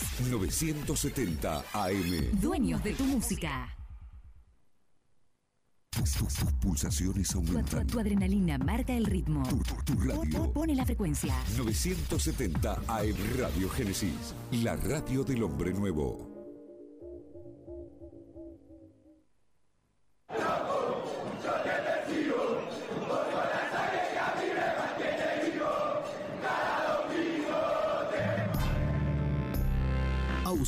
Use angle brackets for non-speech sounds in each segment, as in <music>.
Génesis. 970 AM. Dueños de tu música. Tus, tus- tus pulsaciones Tu, tu- aumentan. tu adrenalina marca el ritmo. Tu radio. Pone la frecuencia. 970 AM Radio Génesis. La radio del hombre nuevo.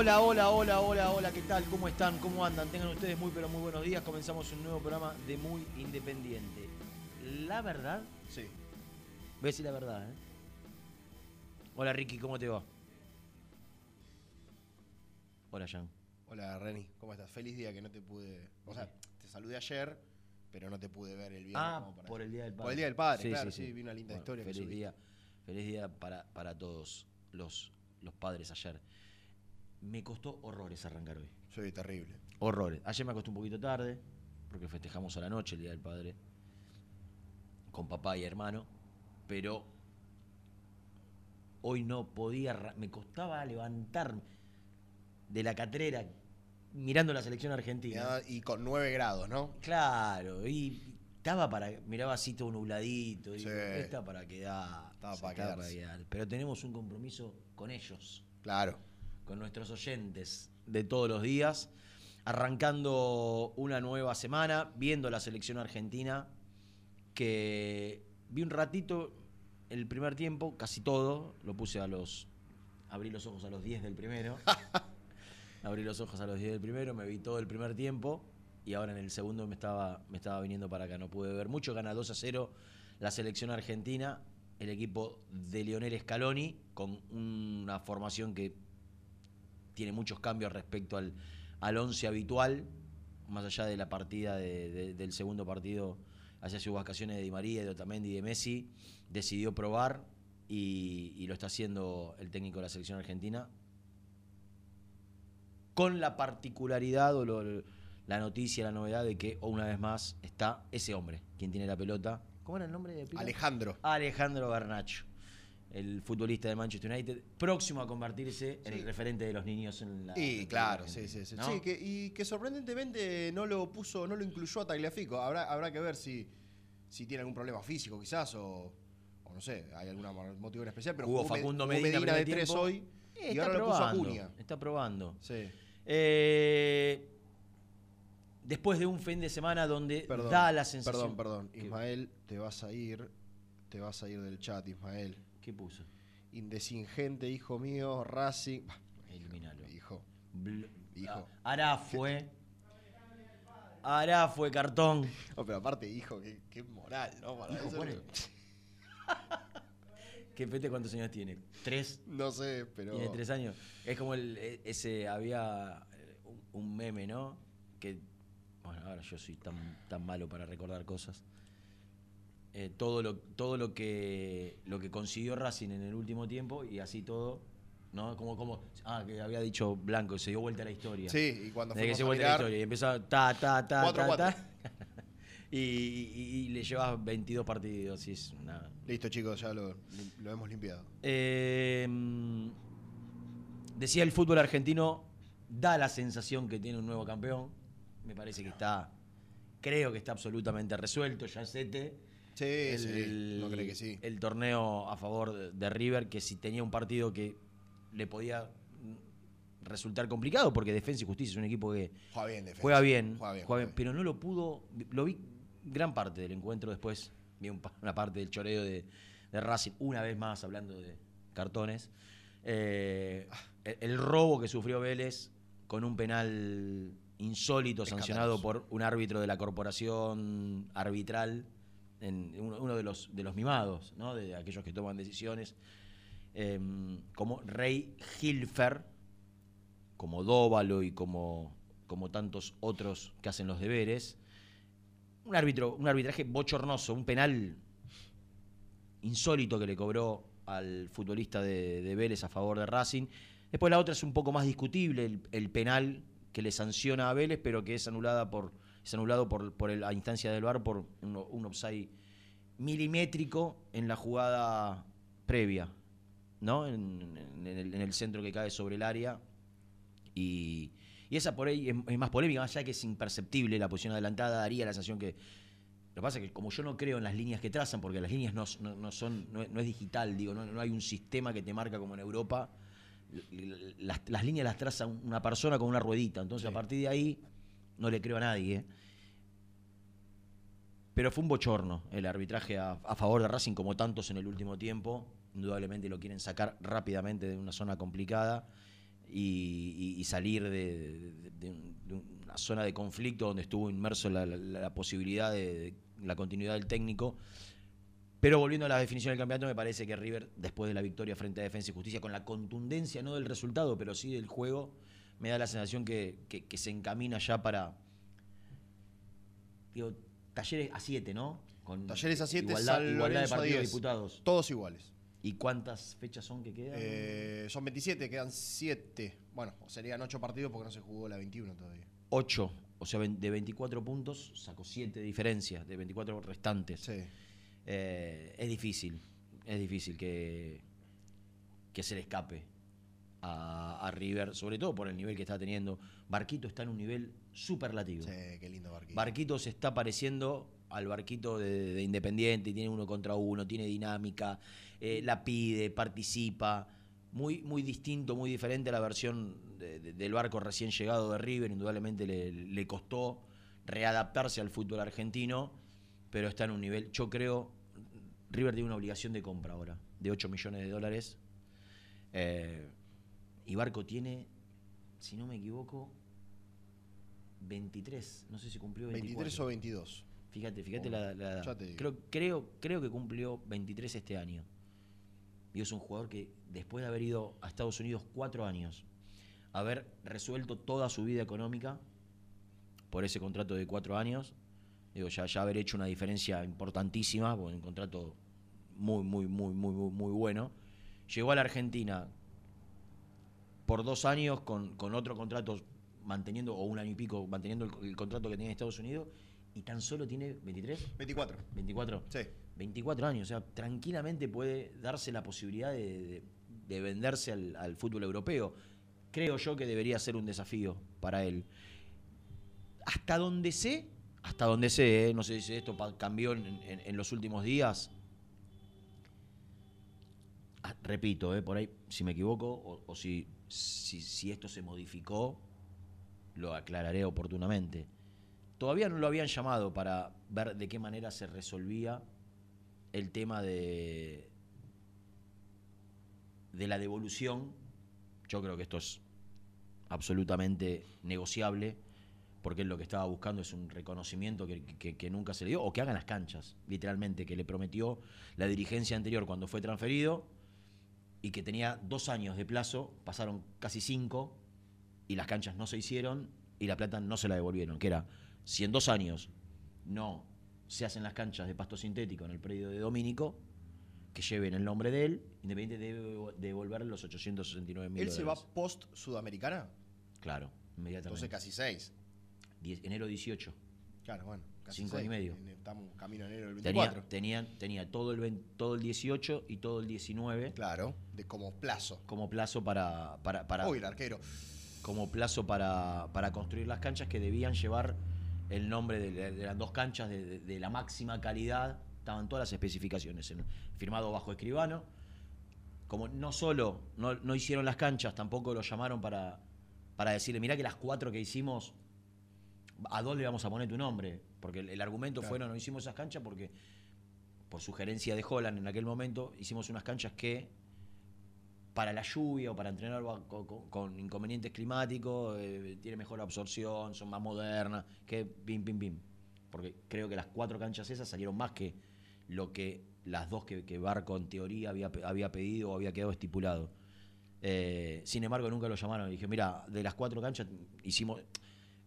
Hola, hola, hola, hola, hola, ¿qué tal? ¿Cómo están? ¿Cómo andan? Tengan ustedes muy, pero muy buenos días. Comenzamos un nuevo programa de Muy Independiente. La verdad, Sí. voy a decir la verdad, ¿eh? Hola, Ricky, ¿cómo te va? Hola, Jan. Hola Reni, ¿cómo estás? Feliz día que no te pude. O sea, te saludé ayer, pero no te pude ver el viernes. Ah, como para- por el Día del Padre. Por el Día del Padre, claro, sí, vi una linda Bueno, historia. Feliz día, feliz día para, para todos los, los padres ayer. Me costó horrores arrancar hoy. Sí, terrible. Horrores. Ayer me acosté un poquito tarde, porque festejamos a la noche el Día del Padre, con papá y hermano, pero hoy no podía, me costaba levantarme de la catrera mirando la selección argentina. Y, y con 9 grados, ¿no? Claro, y estaba para, miraba así todo nubladito, digo, Sí. está para quedar, Estaba para quedar. Pero tenemos un compromiso con ellos Claro. Con nuestros oyentes de todos los días, arrancando una nueva semana, viendo la selección argentina, que vi un ratito el primer tiempo, casi todo, lo puse a los... Abrí los ojos a los 10 del primero. <laughs> Abrí los ojos a los 10 del primero, me vi todo el primer tiempo y ahora en el segundo me estaba, me estaba viniendo para acá, no pude ver mucho, gana 2 a 0 la selección argentina, el equipo de Lionel Scaloni, con una formación que tiene muchos cambios respecto al, al once habitual, más allá de la partida de- de- del segundo partido hacia sus vacaciones de Di María, de Otamendi y de Messi, decidió probar y, y lo está haciendo el técnico de la selección argentina con la particularidad o lo- la noticia, la novedad de que una vez más está ese hombre, quien tiene la pelota. ¿Cómo era el nombre de Pila? Alejandro. Alejandro Garnacho, el futbolista de Manchester United, próximo a convertirse en el referente de los niños en la. Y claro, la sí, sí, sí. ¿no? Sí, que, y que sorprendentemente no lo puso, no lo incluyó a Tagliafico. Habrá, habrá que ver si, si tiene algún problema físico quizás o, o no sé, hay algún motivo en especial. Pero Me- Facundo Medina, de primer tres tiempo. hoy Eh, y está ahora lo puso a probando, Cunha. Está probando. Sí. Eh, después de un fin de semana donde Perdón, da la sensación. Perdón, perdón. ¿Qué- Ismael, te vas a ir. Te vas a ir del chat, Ismael. ¿Qué puso? Indesingente, hijo mío, Racing. Eliminalo. Hijo. Bl- Hijo. Ah, Ará fue. Ará fue cartón. <laughs> No, pero aparte, hijo, qué, qué moral, ¿no? Para Hijo, eso- pone. ¿Qué pete cuántos años tiene? ¿Tres? No sé, pero. Tiene tres años. Es como el, e- ese, había eh, un, un meme, ¿no? Que, bueno, ahora yo soy tan, tan malo para recordar cosas. Eh, todo lo, todo lo que lo que consiguió Racing en el último tiempo y así todo, ¿no? Como, como, ah, que había dicho Blanco, se dio vuelta la historia. Sí, y cuando Desde que se a vuelta la historia y empezó ta, ta, ta, ta, <laughs> y, y- y le llevas 22 partidos y es una, Listo, chicos, ya lo, lo hemos limpiado. eh, decía el fútbol argentino da la sensación que tiene un nuevo campeón. Me parece que está, creo que está absolutamente resuelto. Ya Sí, sí, no cree que sí. El torneo a favor de, River, que si tenía un partido que le podía resultar complicado, porque Defensa y Justicia es un equipo que Juega bien, defensa. juega bien, Juega bien, juega juega bien, bien. pero no lo pudo. Lo vi gran parte del encuentro después. Vi un una parte del choreo de, de Racing, una vez más hablando de cartones. Eh, el, el robo que sufrió Vélez con un penal insólito sancionado por un árbitro de la corporación arbitral, uno, de, los, de los mimados, ¿no? de aquellos que toman decisiones, eh, como Rey Hilfer, como Dóvalo y como, como tantos otros que hacen los deberes. Un árbitro, un arbitraje bochornoso, un penal insólito que le cobró al futbolista de, de Vélez a favor de Racing. Después la otra es un poco más discutible, el, el penal que le sanciona a Vélez, pero que es anulada por es anulado por, por el- a instancia del VAR por un, un offside milimétrico en la jugada previa, ¿no? En, en el, en el centro que cae sobre el área. Y, y esa por ahí es, es más polémica, más allá que es imperceptible la posición adelantada, daría la sensación que. Lo que pasa es que como yo no creo en las líneas que trazan, porque las líneas no, no- no son, no, es- no es digital, digo, no, hay un sistema que te marca como en Europa. Las líneas las traza una persona con una ruedita. Entonces, a partir de ahí, no le creo a nadie. Pero fue un bochorno el arbitraje a, favor de Racing, como tantos en el último tiempo. Indudablemente lo quieren sacar rápidamente de una zona complicada y, salir de, de- de un- de una zona de conflicto donde estuvo inmerso la posibilidad de, de la continuidad del técnico. Pero volviendo a la definición del campeonato, me parece que River, después de la victoria frente a Defensa y Justicia, con la contundencia, no del resultado, pero sí del juego, me da la sensación que, que- que se encamina ya para. Digo, talleres a 7, ¿no? Con Talleres a 7, igualdad, igualdad de partidos 10. diputados. Todos iguales. ¿Y cuántas fechas son que quedan? Eh, son 27, quedan 7. Bueno, serían 8 partidos porque no se jugó la 21 todavía. 8. O sea, de 24 puntos sacó 7 diferencias, de 24 restantes. Sí. Eh, es difícil, es difícil que, que se le escape a, a River, sobre todo por el nivel que está teniendo. Barquito está en un nivel superlativo. Sí, qué lindo barquito. Barquito se está pareciendo al barquito de, de Independiente, tiene uno contra uno, tiene dinámica, eh, la pide, participa. Muy, muy distinto, muy diferente a la versión de- de- del barco recién llegado de River. Indudablemente le, le costó readaptarse al fútbol argentino, pero está en un nivel. Yo creo, River tiene una obligación de compra ahora, de 8 millones de dólares. Eh, y Barco tiene, si no me equivoco, 23. No sé si cumplió 24. 23 o 22. Fíjate, fíjate Oh, la, la edad. Creo, creo, creo que cumplió 23 este año. Y es un jugador que después de haber ido a Estados Unidos cuatro años, haber resuelto toda su vida económica por ese contrato de cuatro años, digo, ya, ya haber hecho una diferencia importantísima, porque un contrato muy, muy, muy, muy, muy bueno. Llegó a la Argentina por dos años con, con otro contrato manteniendo, o un año y pico, manteniendo el, el contrato que en Estados Unidos, y tan solo tiene 23, 24. 24. Sí. 24 años, o sea, tranquilamente puede darse la posibilidad de, de- de venderse al, al fútbol europeo. Creo yo que debería ser un desafío para él. Hasta donde sé, hasta donde sé, ¿eh? no sé si esto cambió en, en- en los últimos días. Ah, repito, ¿eh? por ahí, si me equivoco, o, o si, si, esto se modificó, lo aclararé oportunamente. Todavía no lo habían llamado para ver de qué manera se resolvía el tema de de la devolución, yo creo que esto es absolutamente negociable, porque él lo que estaba buscando es un reconocimiento que- que nunca se le dio, o que hagan las canchas, literalmente, que le prometió la dirigencia anterior cuando fue transferido, y que tenía dos años de plazo, pasaron casi cinco, y las canchas no se hicieron, y la plata no se la devolvieron, que era, si en dos años no se hacen las canchas de pasto sintético en el predio de Domínico, que lleven el nombre de él, Independiente debe devolverle los 869 mil ¿Él se va post Sudamericana? Claro, inmediatamente. Entonces casi seis. Enero 18. Claro, bueno. Casi Cinco seis. y medio. Estamos camino a enero del Tenía, 24. tenían, tenía todo, el, vein- todo el 18 y todo el 19 Claro, de como plazo. como plazo para, para, para- Uy, el arquero. como plazo para, para construir las canchas que debían llevar el nombre de, de- de las dos canchas de, de- de la máxima calidad. Estaban todas las especificaciones en- firmado bajo escribano. Como no solo no, no hicieron las canchas, tampoco lo llamaron para, para decirle, mirá que las cuatro que hicimos, a dos le vamos a poner tu nombre. Porque el, el argumento Claro. fue, no, no hicimos esas canchas porque, por sugerencia de Holland en aquel momento, hicimos unas canchas que para la lluvia o para entrenar con, inconvenientes climáticos, eh, tiene mejor absorción, son más modernas, que pim, pim, pim. Porque creo que las cuatro canchas esas salieron más que lo que las dos que, que Barco en teoría había, había pedido o había quedado estipulado. Eh, sin embargo, nunca lo llamaron. Y dije, mira, de las cuatro canchas hicimos,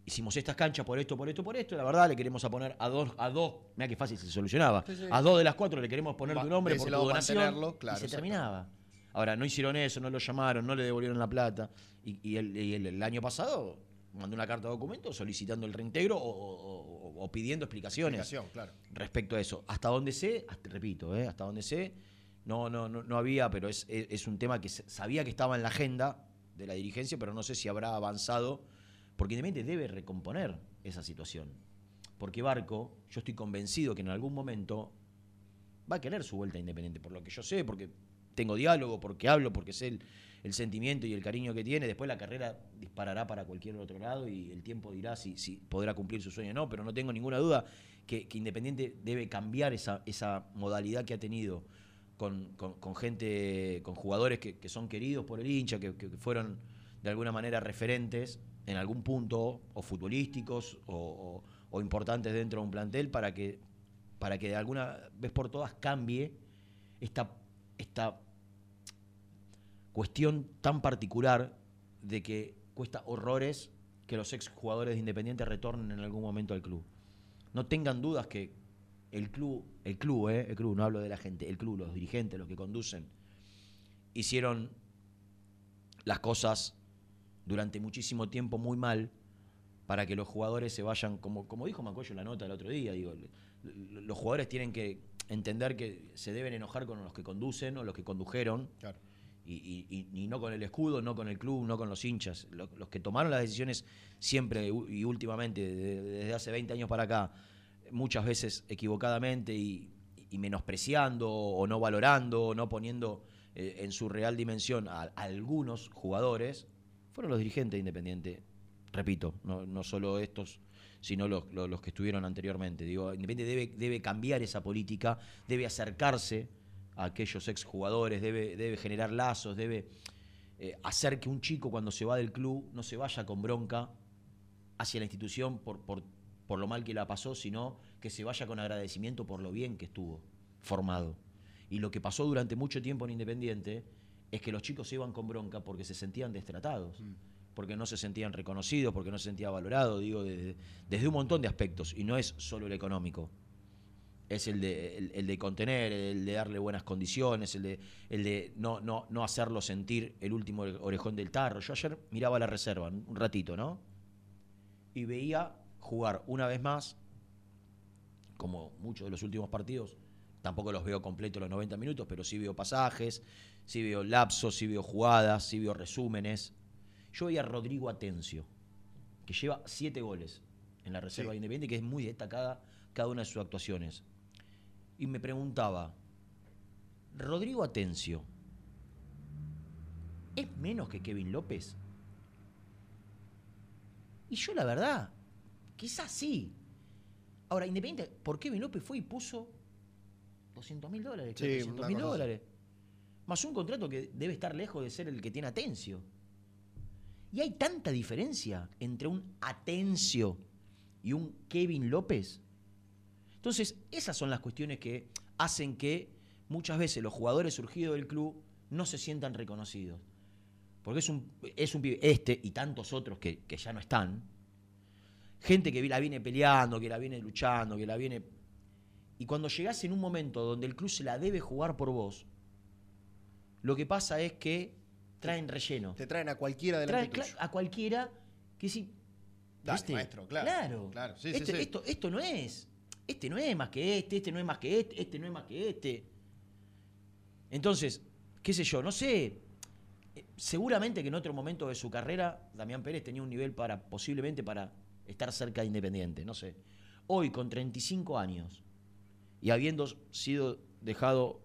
hicimos estas canchas por esto, por esto, por esto. La verdad, le queremos a poner a dos, a dos, mira qué fácil se solucionaba. Sí, sí. A dos de las cuatro le queremos poner Va- tu nombre por tu donación. claro, y se terminaba. Ahora, no hicieron eso, no lo llamaron, no le devolvieron la plata. Y, y el, y el- el año pasado mandó una carta de documento solicitando el reintegro o, o- o- o pidiendo explicaciones claro. respecto a eso. Hasta donde sé, hasta- repito, ¿eh? hasta donde sé, no, no, no, no había, pero es, es- es un tema que sabía que estaba en la agenda de la dirigencia, pero no sé si habrá avanzado, porque Independiente debe recomponer esa situación. Porque Barco, yo estoy convencido que en algún momento va a querer su vuelta a Independiente, por lo que yo sé, porque tengo diálogo, porque hablo, porque sé el, el sentimiento y el cariño que tiene. Después la carrera disparará para cualquier otro lado y el tiempo dirá si, si podrá cumplir su sueño o no, pero no tengo ninguna duda que, que Independiente debe cambiar esa, esa modalidad que ha tenido con, con- gente, con jugadores que, que son queridos por el hincha, que, que fueron de alguna manera referentes en algún punto, o futbolísticos, o, importantes dentro de un plantel, para que, para que de alguna vez por todas cambie esta, esta cuestión tan particular de que cuesta horrores que los exjugadores de Independiente retornen en algún momento al club. No tengan dudas que el club, el club, eh, el club, no hablo de la gente, el club, los dirigentes, los que conducen, hicieron las cosas durante muchísimo tiempo muy mal para que los jugadores se vayan, como, como dijo Macoyo en la nota el otro día, digo, los jugadores tienen que entender que se deben enojar con los que conducen o los que condujeron, Claro. y, y- no con el escudo, no con el club, no con los hinchas. Lo- Los, que tomaron las decisiones siempre y últimamente, de- desde hace 20 años para acá, muchas veces equivocadamente y, y menospreciando o no valorando o no poniendo eh, en su real dimensión a, a algunos jugadores, fueron los dirigentes de Independiente. Repito, no, no solo estos, sino los, los- que estuvieron anteriormente. Digo, Independiente debe, debe cambiar esa política, debe acercarse a aquellos exjugadores, debe, debe generar lazos, debe eh, hacer que un chico cuando se va del club no se vaya con bronca hacia la institución por, por, por lo mal que la pasó, sino que se vaya con agradecimiento por lo bien que estuvo formado. Y lo que pasó durante mucho tiempo en Independiente es que los chicos se iban con bronca porque se sentían destratados, porque no se sentían reconocidos, porque no se sentían valorados, digo, desde, desde un montón de aspectos, y no es solo el económico. Es el de, el, el de contener, el de darle buenas condiciones, el de, el de no, no, no hacerlo sentir el último orejón del tarro. Yo ayer miraba la reserva un ratito, ¿no? Y veía jugar una vez más, como muchos de los últimos partidos, tampoco los veo completos los 90 minutos, pero sí veo pasajes, sí veo lapsos, sí veo jugadas, sí veo resúmenes. Yo veía a Rodrigo Atencio, que lleva siete goles en la reserva Sí. de Independiente, que es muy destacada cada una de sus actuaciones. Y me preguntaba, Rodrigo Atencio, ¿es menos que Kevin López? Y yo la verdad, quizás sí. Ahora, Independiente, por Kevin López fue y puso 200 mil dólares, Sí, 300 mil dólares. Más un contrato que debe estar lejos de ser el que tiene Atencio. Y hay tanta diferencia entre un Atencio y un Kevin López. Entonces, esas son las cuestiones que hacen que muchas veces los jugadores surgidos del club no se sientan reconocidos. Porque es un, es un pibe, este y tantos otros que, que ya no están, gente que la viene peleando, que la viene luchando, que la viene... Y cuando llegás en un momento donde el club se la debe jugar por vos, lo que pasa es que traen relleno. Te traen a cualquiera de cla- a cualquiera que sí. Dale, ¿viste? maestro, claro, Claro. claro, sí, Este- sí. Esto, esto no es. Este no es más que este, este no es más que este, este no es más que este. Entonces, qué sé yo, no sé. Eh, Seguramente que en otro momento de su carrera, Damián Pérez tenía un nivel para, posiblemente para estar cerca de Independiente, no sé. Hoy, con 35 años, y habiendo sido dejado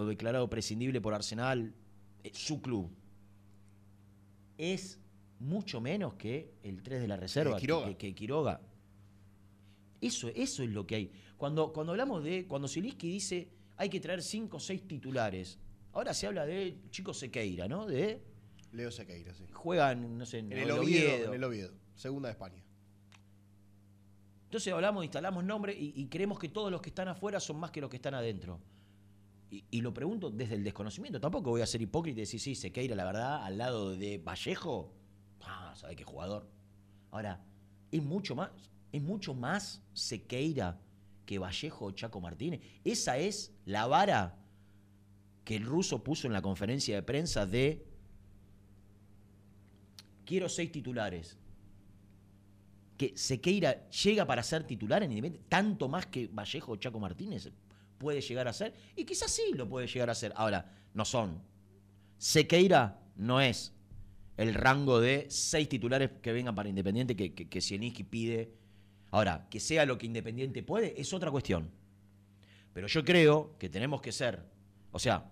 o declarado prescindible por Arsenal, eh, su club, es mucho menos que el 3 de la reserva, que- Quiroga. Que, que Quiroga. Eso, eso es lo que hay. Cuando, cuando hablamos de. Cuando Zielinski dice hay que traer 5 o 6 titulares. Ahora se habla de Chico Sequeira, ¿no? De. Leo Sequeira, sí. Juegan, no sé, en, En el Oviedo, en el Oviedo, segunda de España. Entonces hablamos, instalamos nombres y, y creemos que todos los que están afuera son más que los que están adentro. Y, lo pregunto desde el desconocimiento. Tampoco voy a ser hipócrita y decir, sí, Sequeira, la verdad, al lado de Vallejo. Ah, ¿sabe qué jugador? Ahora, es mucho más, es mucho más Sequeira que Vallejo o Chaco Martínez. Esa es la vara que el ruso puso en la conferencia de prensa de quiero seis titulares que Sequeira llega para ser titular en Independiente, tanto más que Vallejo o Chaco Martínez puede llegar a ser, y quizás sí lo puede llegar a ser. Ahora, no son. Sequeira no es el rango de seis titulares que vengan para Independiente que, que, que pide. Ahora, que sea lo que Independiente puede, es otra cuestión. Pero yo creo que tenemos que ser. O sea,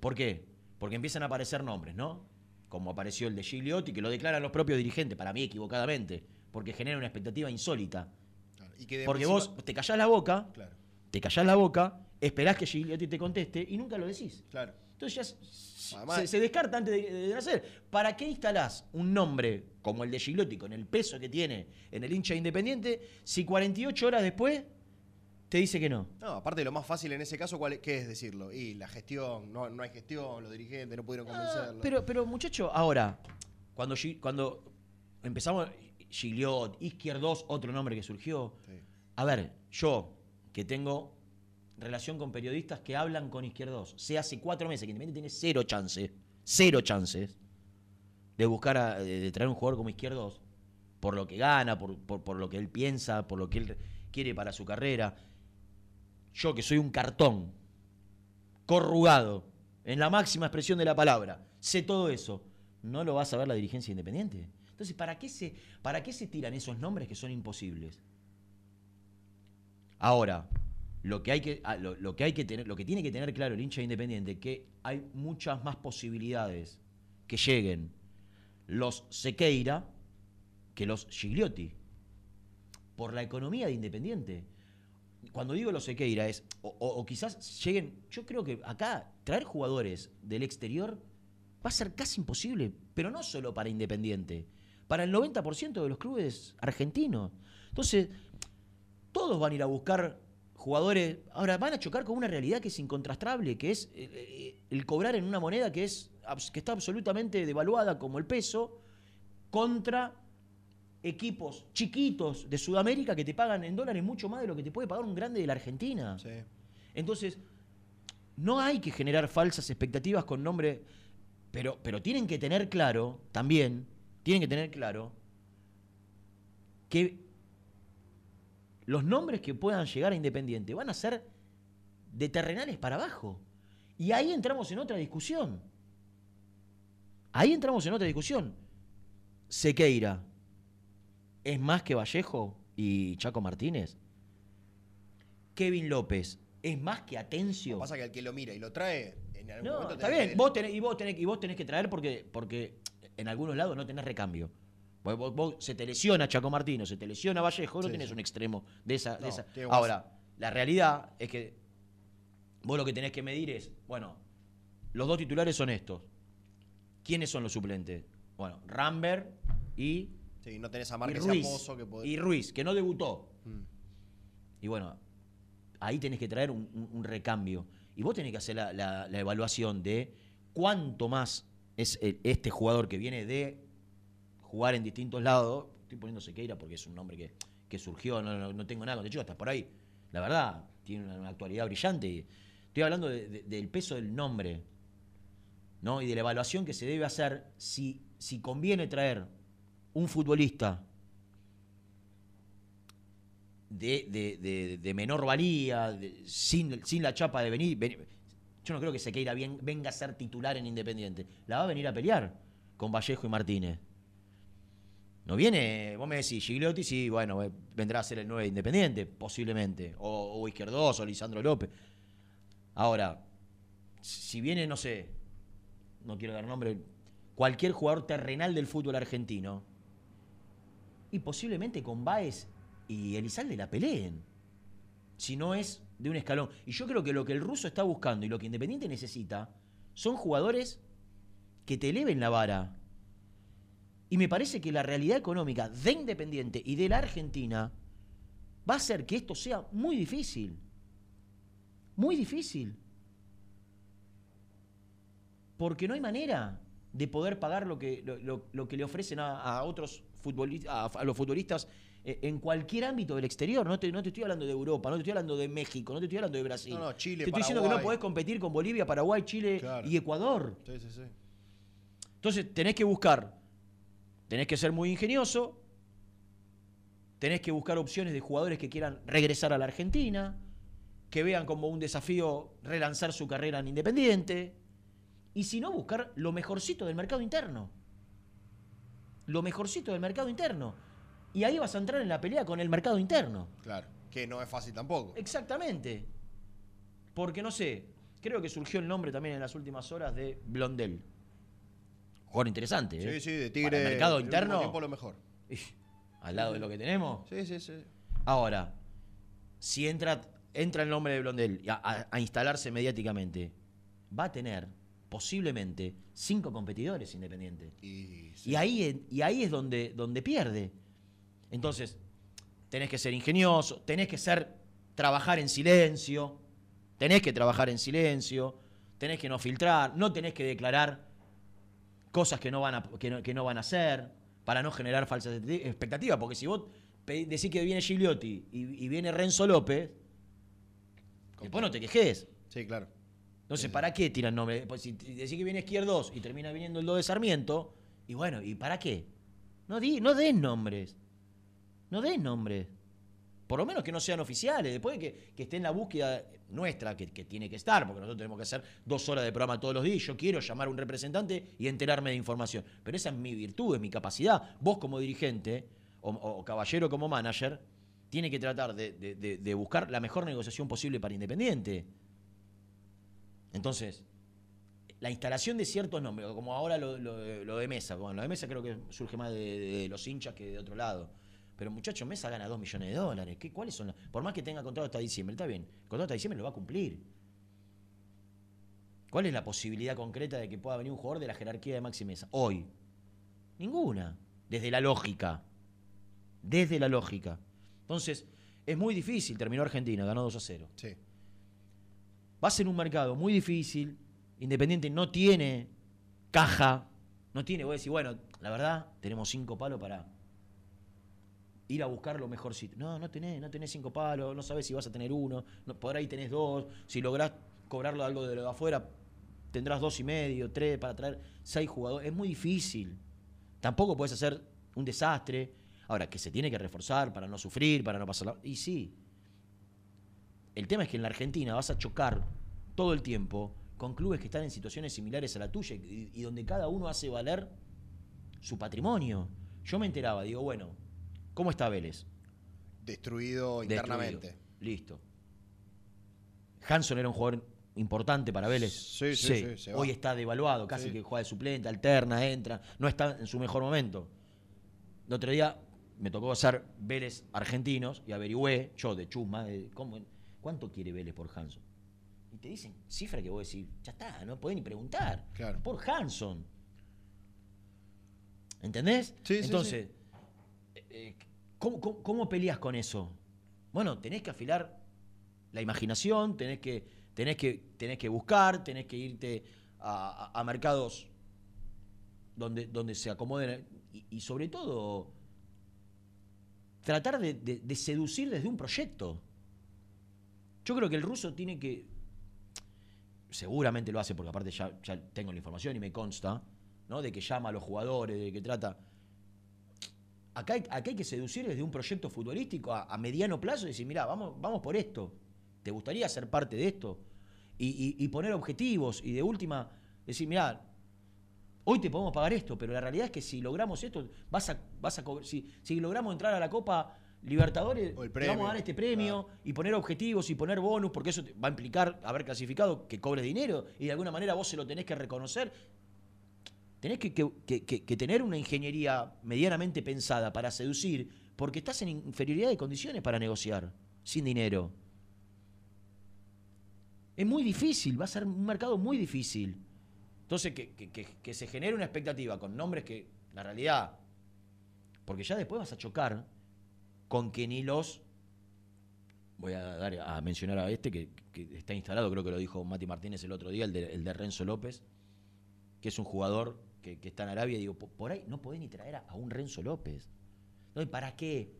¿por qué? Porque empiezan a aparecer nombres, ¿no? Como apareció el de Gigliotti, que lo declaran los propios dirigentes, para mí equivocadamente, porque genera una expectativa insólita. Claro, Y que Porque encima- vos te callás la boca, Claro, te callás la boca, esperás que Gigliotti te conteste y nunca lo decís. claro. Entonces ya se, Además- se- se descarta antes de, de nacer. ¿Para qué instalás un nombre como el de Gigliotti con el peso que tiene en el hincha independiente si 48 horas después te dice que no? No, aparte lo más fácil en ese caso, ¿cuál es, ¿qué es decirlo? Y la gestión, no, no hay gestión, los dirigentes no pudieron convencerlo. Ah, pero, pero muchacho, ahora, cuando, empezamos, Gigliot, Izquierdos, otro nombre que surgió. Sí. A ver, yo que tengo relación con periodistas que hablan con Izquierdos, sé hace cuatro meses que Independiente tiene cero chances, cero chances de buscar, a- de, de traer un jugador como Izquierdos, por lo que gana, por, por- por lo que él piensa, por lo que él quiere para su carrera. Yo que soy un cartón, corrugado, en la máxima expresión de la palabra, sé todo eso, ¿no lo va a saber la dirigencia independiente? Entonces, ¿para qué se, para qué se tiran esos nombres que son imposibles? Ahora, lo que hay que, ah, lo, que hay que tener, lo que tiene que tener claro el hincha independiente, que hay muchas más posibilidades que lleguen los Sequeira que los Gigliotti. Por la economía de Independiente. Cuando digo los Sequeira es, o quizás lleguen, yo creo que acá traer jugadores del exterior va a ser casi imposible, pero no solo para Independiente, para el 90% de los clubes argentinos. Entonces, todos van a ir a buscar jugadores. Ahora van a chocar con una realidad que es incontrastable, que es eh, eh, el cobrar en una moneda que, es, que está absolutamente devaluada como el peso, contra equipos chiquitos de Sudamérica que te pagan en dólares mucho más de lo que te puede pagar un grande de la Argentina. Sí. Entonces, no hay que generar falsas expectativas con nombre, pero, pero tienen que tener claro, también, tienen que tener claro que los nombres que puedan llegar a Independiente van a ser de terrenales para abajo. Y ahí entramos en otra discusión. Ahí entramos en otra discusión. Sequeira, ¿es más que Vallejo y Chaco Martínez? Kevin López, ¿es más que Lo Atencio? que pasa es que el que lo mira y lo trae, en algún No, momento está bien. que- Vos tenés, y, vos tenés, y vos tenés que traer porque, porque en algunos lados no tenés recambio. Vos, se te lesiona Chaco Martino, se te lesiona Vallejo, no Sí, tenés sí. un extremo de esa. de Ahora, la realidad es que vos lo que tenés que medir es, bueno, los dos titulares son estos. ¿Quiénes son los suplentes? Bueno, Rambert y, Sí, no tenés a Márquez y Ruiz. Pozo que podés- Y Ruiz, que no debutó. Mm. Y bueno, ahí tenés que traer un, un- un recambio. Y vos tenés que hacer la, la- la evaluación de cuánto más es el- este jugador que viene de jugar en distintos lados. Estoy poniendo Sequeira porque es un nombre que, que surgió, no, no- no tengo nada contra Chico, estás por ahí. La verdad, tiene una, actualidad brillante. Estoy hablando de- de- del peso del nombre. ¿no? Y de la evaluación que se debe hacer si, si conviene traer un futbolista de, de- de- menor valía, sin, sin la chapa de venir. veni- Yo no creo que Sequeira bien, venga a ser titular en Independiente. La va a venir a pelear con Vallejo y Martínez. No viene, vos me decís, Gigliotti, sí, bueno, eh, vendrá a ser el 9 de Independiente, posiblemente. O, o o Lisandro López. Ahora, si viene, no sé, no quiero dar nombre, cualquier jugador terrenal del fútbol argentino, y posiblemente con Baez y Elizalde la peleen. Si no es de un escalón. Y yo creo que lo que el ruso está buscando y lo que Independiente necesita son jugadores que te eleven la vara. Y me parece que la realidad económica de Independiente y de la Argentina va a hacer que esto sea muy difícil. Muy difícil. Porque no hay manera de poder pagar lo que, lo, lo- lo que le ofrecen a, a otros futbolistas, a, a los futbolistas eh, en cualquier ámbito del exterior. No te, no te estoy hablando de Europa, no te estoy hablando de México, no te estoy hablando de Brasil. No, no, Chile, te estoy diciendo que no podés competir con Bolivia, Paraguay, Chile Claro. y Ecuador. Sí, sí, sí. Entonces tenés que buscar, tenés que ser muy ingenioso, tenés que buscar opciones de jugadores que quieran regresar a la Argentina, que vean como un desafío relanzar su carrera en Independiente, y si no, buscar lo mejorcito del mercado interno. Lo mejorcito del mercado interno. Y ahí vas a entrar en la pelea con el mercado interno. Claro. Que no es fácil tampoco. Exactamente. Porque no sé, creo que surgió el nombre también en las últimas horas de Blondel. Jugador interesante, ¿eh? Sí, sí, de Para Tigre. el mercado el último interno. tiempo lo mejor. Al lado de lo que tenemos. Sí, sí, sí. Ahora, si entra, entra el nombre de Blondel a, a- a instalarse mediáticamente, va a tener posiblemente cinco competidores independientes. Y, sí. Y ahí, y ahí es donde, donde pierde. Entonces, tenés que ser ingenioso, tenés que ser, trabajar en silencio, tenés que trabajar en silencio, tenés que no filtrar, no tenés que declarar cosas que no van a, que no, que no van a hacer, para no generar falsas expectativas, porque si vos decís que viene Gigliotti y, y viene Renzo López, después no te quejes. Sí, claro. Entonces, ¿para qué tiran nombre? Pues si decís que viene Izquierdos y termina viniendo el 2 de Sarmiento, y bueno, ¿y para qué? No, di, no den nombres. No den nombres. Por lo menos que no sean oficiales. Después de que, que esté en la búsqueda nuestra, que, tiene que estar, porque nosotros tenemos que hacer dos horas de programa todos los días. Yo quiero llamar a un representante y enterarme de información. Pero esa es mi virtud, es mi capacidad. Vos como dirigente, o, caballero como manager, tiene que tratar de- de buscar la mejor negociación posible para Independiente. Entonces, la instalación de ciertos nombres, como ahora lo, lo- lo de Mesa, bueno, lo de Mesa creo que surge más de, de los hinchas que de otro lado. Pero muchachos, Mesa gana 2 millones de dólares. ¿Qué, ¿Cuáles son? las- Por más que tenga contrato hasta diciembre, está bien. El contrato hasta diciembre lo va a cumplir. ¿Cuál es la posibilidad concreta de que pueda venir un jugador de la jerarquía de Maxi Mesa? Hoy. Ninguna. Desde la lógica. Desde la lógica. Entonces, es muy difícil. Terminó Argentina, ganó 2 a 0. Sí. Va a ser un mercado muy difícil. Independiente no tiene caja. No tiene, voy a decir, bueno, la verdad, tenemos cinco palos para ir a buscar lo mejorcito. No, no tenés, no tenés cinco palos, no sabés si vas a tener uno, no, por ahí tenés dos. Si lográs cobrarlo algo de lo de afuera, tendrás dos y medio, tres para traer seis jugadores. Es muy difícil. Tampoco puedes hacer un desastre. Ahora, que se tiene que reforzar para no sufrir, para no pasar Y sí, el tema es que en la Argentina vas a chocar todo el tiempo con clubes que están en situaciones similares a la tuya y, y donde cada uno hace valer su patrimonio. Yo me enteraba, digo, bueno, ¿cómo está Vélez? Destruido Destruido. internamente. Listo. Hanson era un jugador importante para Vélez. Sí, sí, sí, se va. Hoy está devaluado, casi Sí. que juega de suplente, alterna, entra, no está en su mejor momento. El otro día me tocó hacer Vélez argentinos y averigüé, yo de chusma, de cómo, ¿cuánto quiere Vélez por Hanson? Y te dicen cifra que vos decís, ya está, no podés ni preguntar. Claro. Por Hanson. ¿Entendés? Sí, sí, Entonces, eh, ¿cómo, peleas con eso? Bueno, tenés que afilar la imaginación, tenés que, tenés que, tenés que buscar, tenés que irte a, mercados donde, donde se acomoden y, sobre todo tratar de seducir desde un proyecto. Yo creo que el ruso tiene que, seguramente lo hace porque aparte ya, ya tengo la información y me consta, ¿no? de que llama a los jugadores, de que trata... Acá hay, acá hay que seducir desde un proyecto futbolístico a, a mediano plazo y decir, mira, vamos, vamos por esto. ¿Te gustaría ser parte de esto? Y, y- y poner objetivos y de última decir, mira, hoy te podemos pagar esto, pero la realidad es que si logramos esto, vas a, vas a si, si logramos entrar a la Copa Libertadores, O el te vamos a dar este premio y poner objetivos y poner bonus, porque eso te va a implicar haber clasificado que cobres dinero y de alguna manera vos se lo tenés que reconocer. Tenés que, tener una ingeniería medianamente pensada para seducir, porque estás en inferioridad de condiciones para negociar, sin dinero. Es muy difícil, va a ser un mercado muy difícil. Entonces, que, se genere una expectativa con nombres que, la realidad, porque ya después vas a chocar con que ni los. Voy a dar a mencionar a este que, está instalado, creo que lo dijo Mati Martínez el otro día, el de Renzo López, que es un jugador que, que está en Arabia. Digo, po- por ahí no podés ni traer a, a un Renzo López. Entonces, ¿para qué?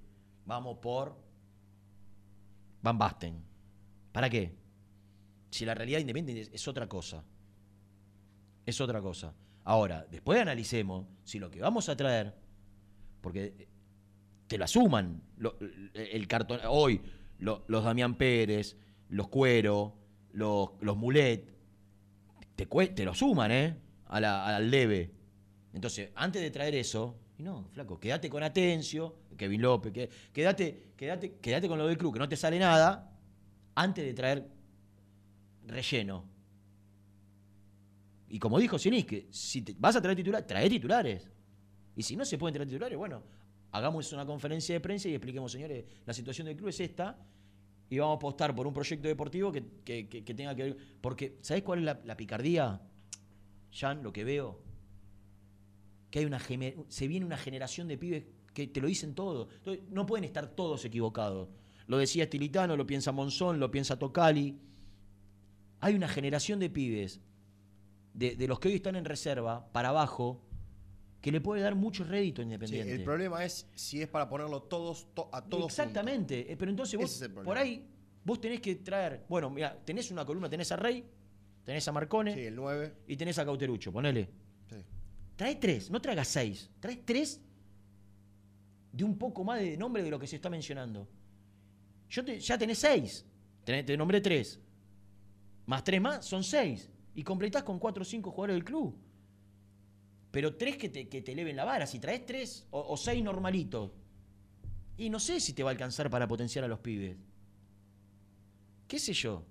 Vamos por Van Basten. ¿Para qué? Si la realidad independiente es, otra cosa. Es otra cosa. Ahora, después analicemos si lo que vamos a traer, porque te la suman, el cartón, hoy, lo- los Damián Pérez, los Cuero, los, los Mulet, te, te lo suman, ¿eh? A la- al debe. Entonces, antes de traer eso, y no, flaco, quédate con Atencio, Kevin López, quédate, quédate, quédate con lo del club, que no te sale nada, antes de traer relleno. Y como dijo que si vas a traer titulares, trae titulares. Y si no se pueden traer titulares, bueno, hagamos una conferencia de prensa y expliquemos, señores, la situación del club es esta y vamos a apostar por un proyecto deportivo que, que- que- que tenga que ver. Porque, ¿sabés cuál es la, la picardía? Jan, lo que veo. Que hay una se viene una generación de pibes que te lo dicen todo. Entonces, no pueden estar todos equivocados. Lo decía Estilitano, lo piensa Monzón, lo piensa Tocali. Hay una generación de pibes, de, de los que hoy están en reserva, para abajo, que le puede dar mucho rédito Sí, Independiente. el problema es si es para ponerlo todos to- a todos Exactamente, eh, pero entonces vos, es por ahí, vos tenés que traer, bueno, mira, tenés una columna, tenés a Rey, tenés a Marcone. Sí, el 9. y tenés a Cauterucho, ponele. Trae tres, no traigas seis, trae tres de un poco más de nombre de lo que se está mencionando. Yo ya tenés seis, Tenés- te nombré tres, más tres más, son seis, y completás con cuatro o cinco jugadores del club. Pero tres que te, que te eleven la vara, si traes tres o, o seis normalitos, y no sé si te va a alcanzar para potenciar a los pibes. ¿Qué sé yo?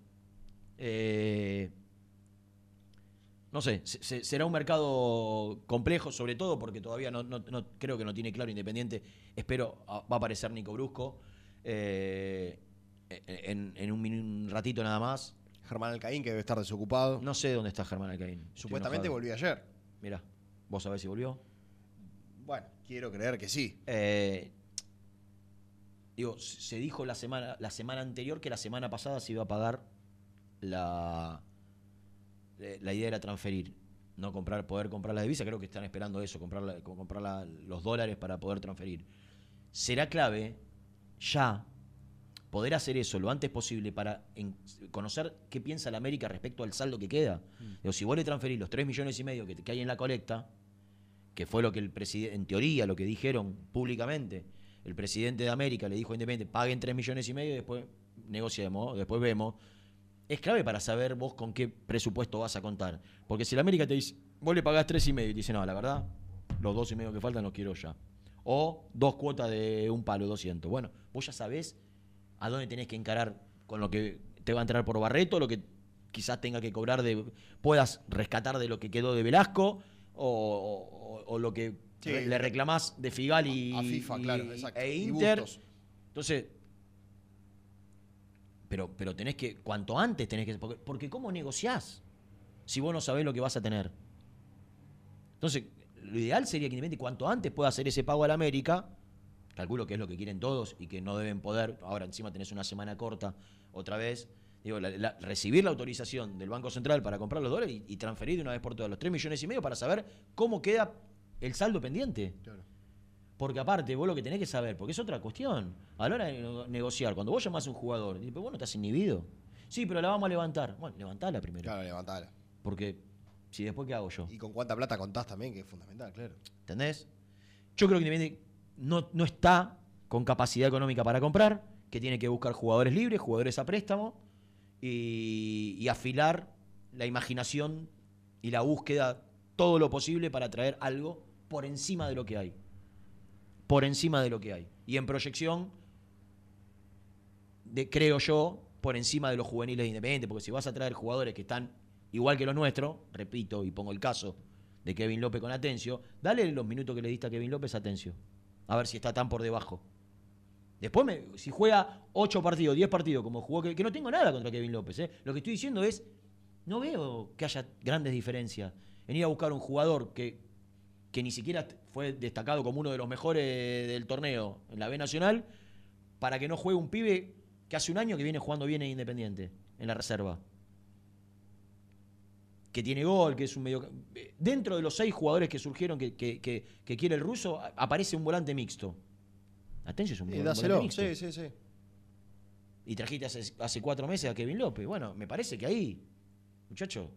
Eh, no sé, se- se- será un mercado complejo, sobre todo porque todavía no, no- no- creo que no tiene claro Independiente. Espero, ah, va a aparecer Nico Brusco eh, en, en un, ratito nada más. Germán Alcaín, que debe estar desocupado. No sé dónde está Germán Alcaín. Supuestamente volvió ayer. Mirá, vos sabés si volvió. Bueno, quiero creer que sí. Eh, digo, se dijo la semana, la semana anterior que la semana pasada se iba a pagar la, eh, la idea era transferir, no comprar, poder comprar las divisas, creo que están esperando eso, comprar, la- comprar la- los dólares para poder transferir. Será clave ya poder hacer eso lo antes posible para en- conocer qué piensa la América respecto al saldo que queda. Digo, si vos le transferís los 3 millones y medio que, que hay en la colecta, que fue lo que el presidente, en teoría, lo que dijeron públicamente, el presidente de América le dijo a Independiente, paguen 3 millones y medio y después negociemos, después vemos. Es clave para saber vos con qué presupuesto vas a contar. Porque si la América te dice, vos le pagás 3 y medio y te dice, no, la verdad, los 2 y medio que faltan los quiero ya. O dos cuotas de un palo, 200. Bueno, vos ya sabés a dónde tenés que encarar con lo que te va a entrar por Barreto, lo que quizás tenga que cobrar de. puedas rescatar de lo que quedó de Velasco, o, o- o lo que Sí. le reclamás de Figal y, A FIFA, y- claro, exacto. e Inter. Entonces, Pero, pero tenés que, cuanto antes tenés que. Porque, porque ¿cómo negociás si vos no sabés lo que vas a tener? Entonces, lo ideal sería que Independiente cuanto antes pueda hacer ese pago a la América. Calculo que es lo que quieren todos y que no deben poder. Ahora encima tenés una semana corta otra vez. Digo, la- la- recibir la autorización del Banco Central para comprar los dólares y, y transferir de una vez por todas los 3 millones y medio para saber cómo queda el saldo pendiente. Claro. Porque aparte, vos lo que tenés que saber, porque es otra cuestión. A la hora de nego- negociar, cuando vos llamás a un jugador, y, pero vos no estás inhibido. Sí, pero la vamos a levantar. Bueno, levantala primero. Claro, levantala. Porque si después, ¿qué hago yo? Y con cuánta plata contás también, que es fundamental, claro. ¿Entendés? Yo creo que Independiente no, no está con capacidad económica para comprar, que tiene que buscar jugadores libres, jugadores a préstamo y, y afilar la imaginación y la búsqueda todo lo posible para traer algo por encima de lo que hay. Por encima de lo que hay. Y en proyección, de, creo yo, por encima de los juveniles de Independiente, porque si vas a traer jugadores que están igual que los nuestros, repito y pongo el caso de Kevin López con Atencio, dale los minutos que le diste a Kevin López a Atencio. A ver si está tan por debajo. Después, si juega 8 partidos, 10 partidos, como jugó, que, que no tengo nada contra Kevin López. ¿eh? Lo que estoy diciendo es, no veo que haya grandes diferencias. En ir a buscar un jugador que, que ni siquiera fue destacado como uno de los mejores del torneo en la B Nacional, para que no juegue un pibe que hace un año que viene jugando bien en Independiente, en la reserva. Que tiene gol, que es un medio. Dentro de los seis jugadores que surgieron que, que- que- que quiere el ruso, aparece un volante mixto. Atención, es un, vol- dáselo. volante mixto. Sí, sí, sí. Y trajiste hace, hace cuatro meses a Kevin López. Bueno, me parece que ahí, muchachos,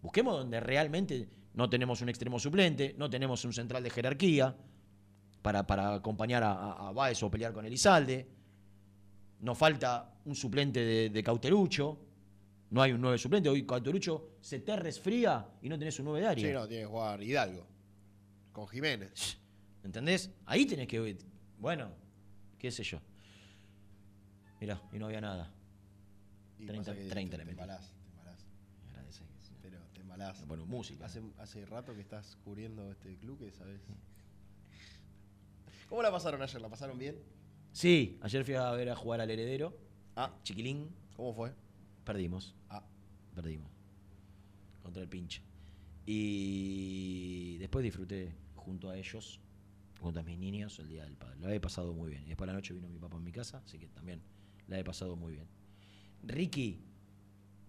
busquemos donde realmente no tenemos un extremo suplente, no tenemos un central de jerarquía para, para acompañar a, a, Báez o pelear con Elizalde. Nos falta un suplente de, de Cauterucho. No hay un 9 suplente. Hoy Cauterucho se te resfría y no tenés un 9 de área. Sí, no, tiene que jugar Hidalgo. Con Jiménez. ¿Entendés? Ahí tenés que. Bueno, qué sé yo. Mirá, y no había nada. Y 30 pasa que 30 te, le te metí. embalás, te embalás. Agradece. Bueno, música. Hace, hace rato que estás cubriendo este club que sabes. ¿Cómo la pasaron ayer? ¿La pasaron bien? Sí, ayer fui a ver a jugar al heredero. Ah. Chiquilín. ¿Cómo fue? Perdimos. Ah. Perdimos. Contra el pinche. Y después disfruté junto a ellos, junto a mis niños, el día del padre. La he pasado muy bien. Y después a la noche vino mi papá en mi casa, así que también la he pasado muy bien. Ricky.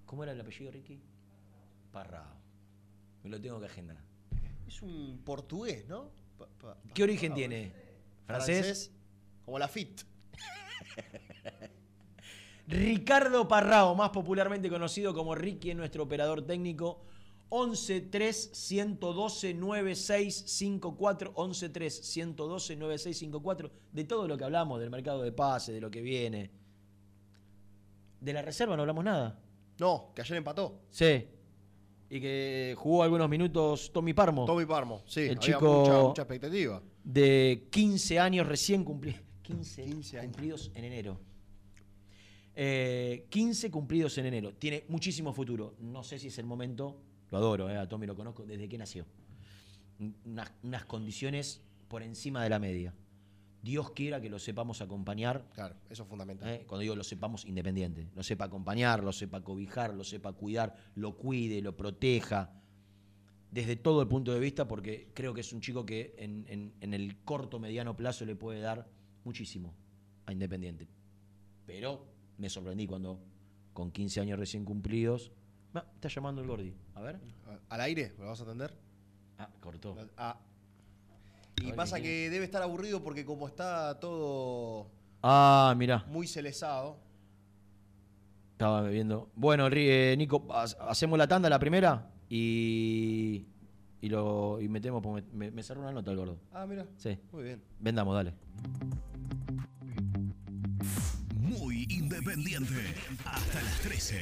¿Cómo era el apellido Ricky? Parrao. Me lo tengo que agendar. Es un portugués, ¿no? Pa- pa- ¿Qué origen tiene? ¿Francés? Como la FIT. <laughs> Ricardo Parrao, más popularmente conocido como Ricky, es nuestro operador técnico. 11 3 112 9654 11 3 112 9654 de todo lo que hablamos del mercado de pase, de lo que viene. De la reserva no hablamos nada. No, que ayer empató. Sí. Y que jugó algunos minutos Tommy Parmo. Tommy Parmo, sí. El había chico mucha, mucha expectativa. de 15 años recién cumplidos. 15, 15 años. cumplidos en enero. Eh, 15 cumplidos en enero. Tiene muchísimo futuro. No sé si es el momento. Lo adoro, eh, a Tommy lo conozco desde que nació. Unas, unas condiciones por encima de la media. Dios quiera que lo sepamos acompañar. Claro, eso es fundamental. eh, cuando digo lo sepamos independiente. Lo sepa acompañar, lo sepa cobijar, lo sepa cuidar, lo cuide, lo proteja. Desde todo el punto de vista, porque creo que es un chico que en, en- en el corto, mediano plazo le puede dar muchísimo a Independiente. Pero me sorprendí cuando, con 15 años recién cumplidos. Está llamando el Gordi. A ver. ¿Al aire? ¿Lo vas a atender? Ah, cortó. Ah. Y pasa ¿quién que debe estar aburrido porque como está todo Ah, mirá. muy celesado. Estaba viendo. Bueno, Ri- eh, Nico, ha- hacemos la tanda, la primera, y, y lo y metemos, porque me, me- me cerró una nota el gordo. Ah, mira. Sí. Muy bien. Vendamos, dale. Muy independiente. Hasta las 13.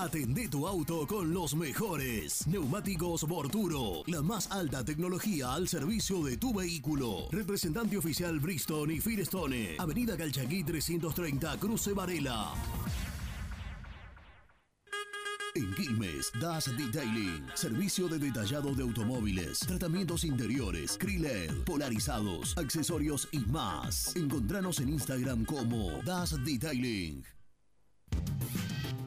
Atendé tu auto con los mejores. Neumáticos Borturo, la más alta tecnología al servicio de tu vehículo. Representante oficial Bristol y Firestone. Avenida Calchaquí 330, Cruce Varela. En Quilmes, Das Detailing, servicio de detallado de automóviles, tratamientos interiores, Kriled, polarizados, accesorios y más. Encontranos en Instagram como Das Detailing.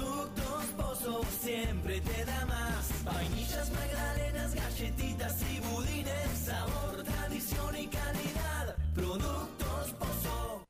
Productos Pozo siempre te da más. Vainillas, magdalenas, galletitas y budines. Sabor, tradición y calidad. Productos Pozo.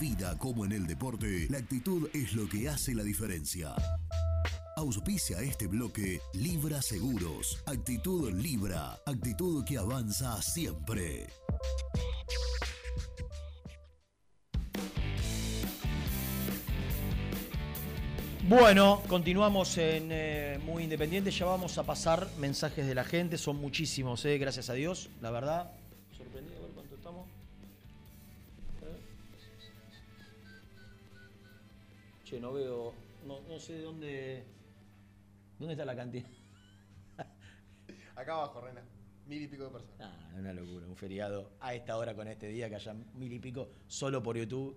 Vida como en el deporte, la actitud es lo que hace la diferencia. Auspicia este bloque Libra Seguros. Actitud Libra. Actitud que avanza siempre. Bueno, continuamos en eh, Muy Independiente. Ya vamos a pasar mensajes de la gente. Son muchísimos, eh, gracias a Dios. La verdad, Che, no veo. No, no sé de dónde. ¿Dónde está la cantidad? Acá abajo, Rena. Mil y pico de personas. Ah, una locura. Un feriado a esta hora con este día que haya mil y pico solo por YouTube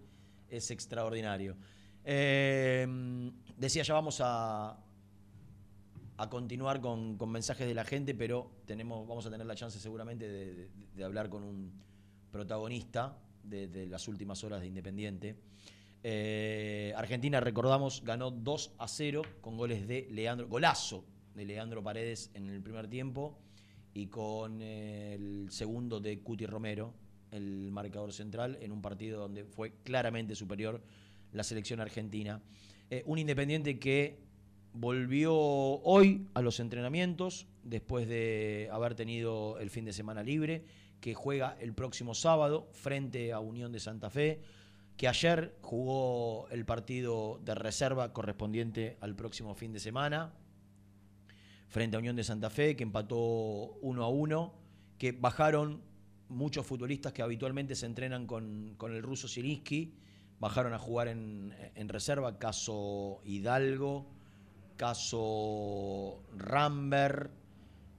es extraordinario. Eh, decía, ya vamos a, a continuar con, con mensajes de la gente, pero tenemos, vamos a tener la chance seguramente de, de- de hablar con un protagonista de, de las últimas horas de Independiente. Eh, Argentina, recordamos, ganó 2 a 0 con goles de Leandro, golazo de Leandro Paredes en el primer tiempo y con eh, el segundo de Cuti Romero, el marcador central, en un partido donde fue claramente superior la selección argentina. Eh, un Independiente que volvió hoy a los entrenamientos después de haber tenido el fin de semana libre, que juega el próximo sábado frente a Unión de Santa Fe, que ayer jugó el partido de reserva correspondiente al próximo fin de semana frente a Unión de Santa Fe, que empató 1 a 1, que bajaron muchos futbolistas que habitualmente se entrenan con, con el ruso Zielinski, bajaron a jugar en, en reserva, caso Hidalgo, caso Ramber,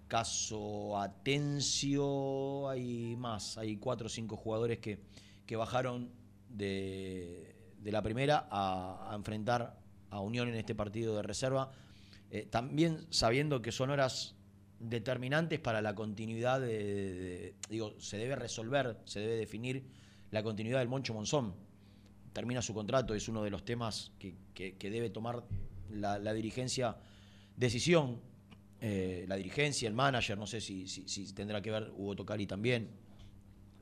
caso Atencio, hay más, hay cuatro o cinco jugadores que, que bajaron de, de la primera a, enfrentar a Unión en este partido de reserva, eh, también sabiendo que son horas determinantes para la continuidad de, digo, se debe resolver, se debe definir la continuidad del Moncho Monzón. Termina su contrato, es uno de los temas que, que- debe tomar la, la dirigencia decisión. Eh, la dirigencia, el manager, no sé si, si- si tendrá que ver Hugo Tocari también.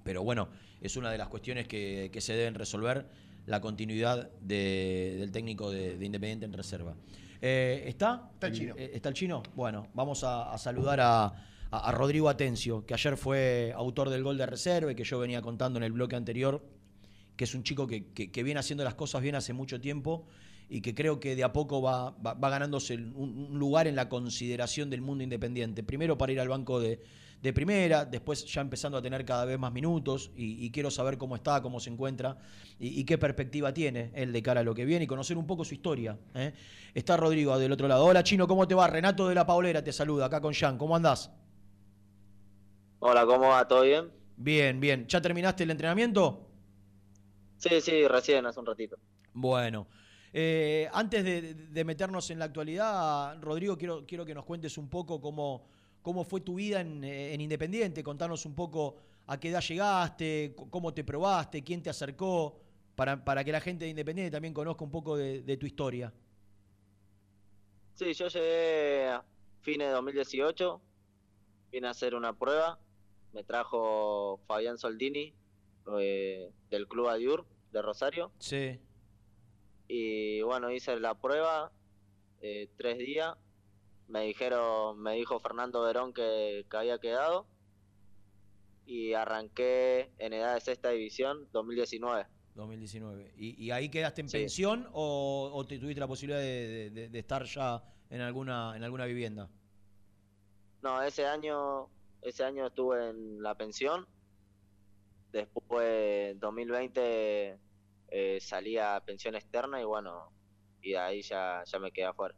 Pero bueno, es una de las cuestiones que, que se deben resolver, la continuidad de- del técnico de, de Independiente en reserva. Eh, ¿Está? Está el chino. Eh, ¿Está el chino? Bueno, vamos a, a saludar a, Rodrigo Atencio, que ayer fue autor del gol de reserva y que yo venía contando en el bloque anterior, que es un chico que, que- que viene haciendo las cosas bien hace mucho tiempo y que creo que de a poco va, va- va ganándose un, un lugar en la consideración del mundo independiente. Primero para ir al banco de, de primera, después ya empezando a tener cada vez más minutos y, y quiero saber cómo está, cómo se encuentra y, y qué perspectiva tiene él de cara a lo que viene y conocer un poco su historia. ¿eh? Está Rodrigo del otro lado. Hola Chino, ¿cómo te va? Renato de la Paulera te saluda acá con Jan. ¿Cómo andás? Hola, ¿cómo va? ¿Todo bien? Bien, bien. ¿Ya terminaste el entrenamiento? Sí, sí, recién, hace un ratito. Bueno, eh, antes de, de meternos en la actualidad, Rodrigo, quiero, quiero que nos cuentes un poco cómo, cómo fue tu vida en, eh, en Independiente, contarnos un poco a qué edad llegaste, cómo te probaste, quién te acercó, para, para que la gente de Independiente también conozca un poco de, de tu historia. Sí, yo llegué a fines de 2018, vine a hacer una prueba, me trajo Fabián Soldini eh, del Club Adiur de Rosario Sí. y bueno, hice la prueba eh, tres días, me dijeron, me dijo Fernando Verón que, que había quedado y arranqué en edad de sexta división 2019. 2019. ¿Y, y ahí quedaste en Sí. pensión o, o te tuviste la posibilidad de, de- de estar ya en alguna, en alguna vivienda? No, ese año, ese año estuve en la pensión. Después, 2020, eh, salí a pensión externa y bueno, y de ahí ya, ya me quedé afuera.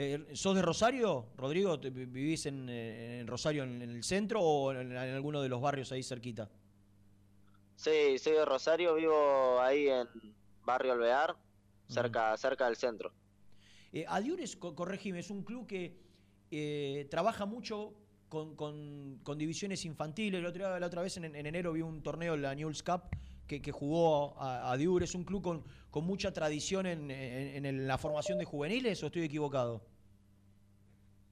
Eh, ¿Sos de Rosario, Rodrigo? ¿Te- ¿Vivís en, eh, en Rosario en, en el centro o en, en alguno de los barrios ahí cerquita? Sí, soy de Rosario, vivo ahí en Barrio Alvear, cerca, cerca del centro. Eh, Adiur es, co- corregime, es un club que eh, trabaja mucho con, con- con divisiones infantiles. La otra, la otra vez en, en enero vi un torneo, la Newell's Cup, que, que jugó a, Adiur. Es un club con, con mucha tradición en, en- en la formación de juveniles, ¿o estoy equivocado?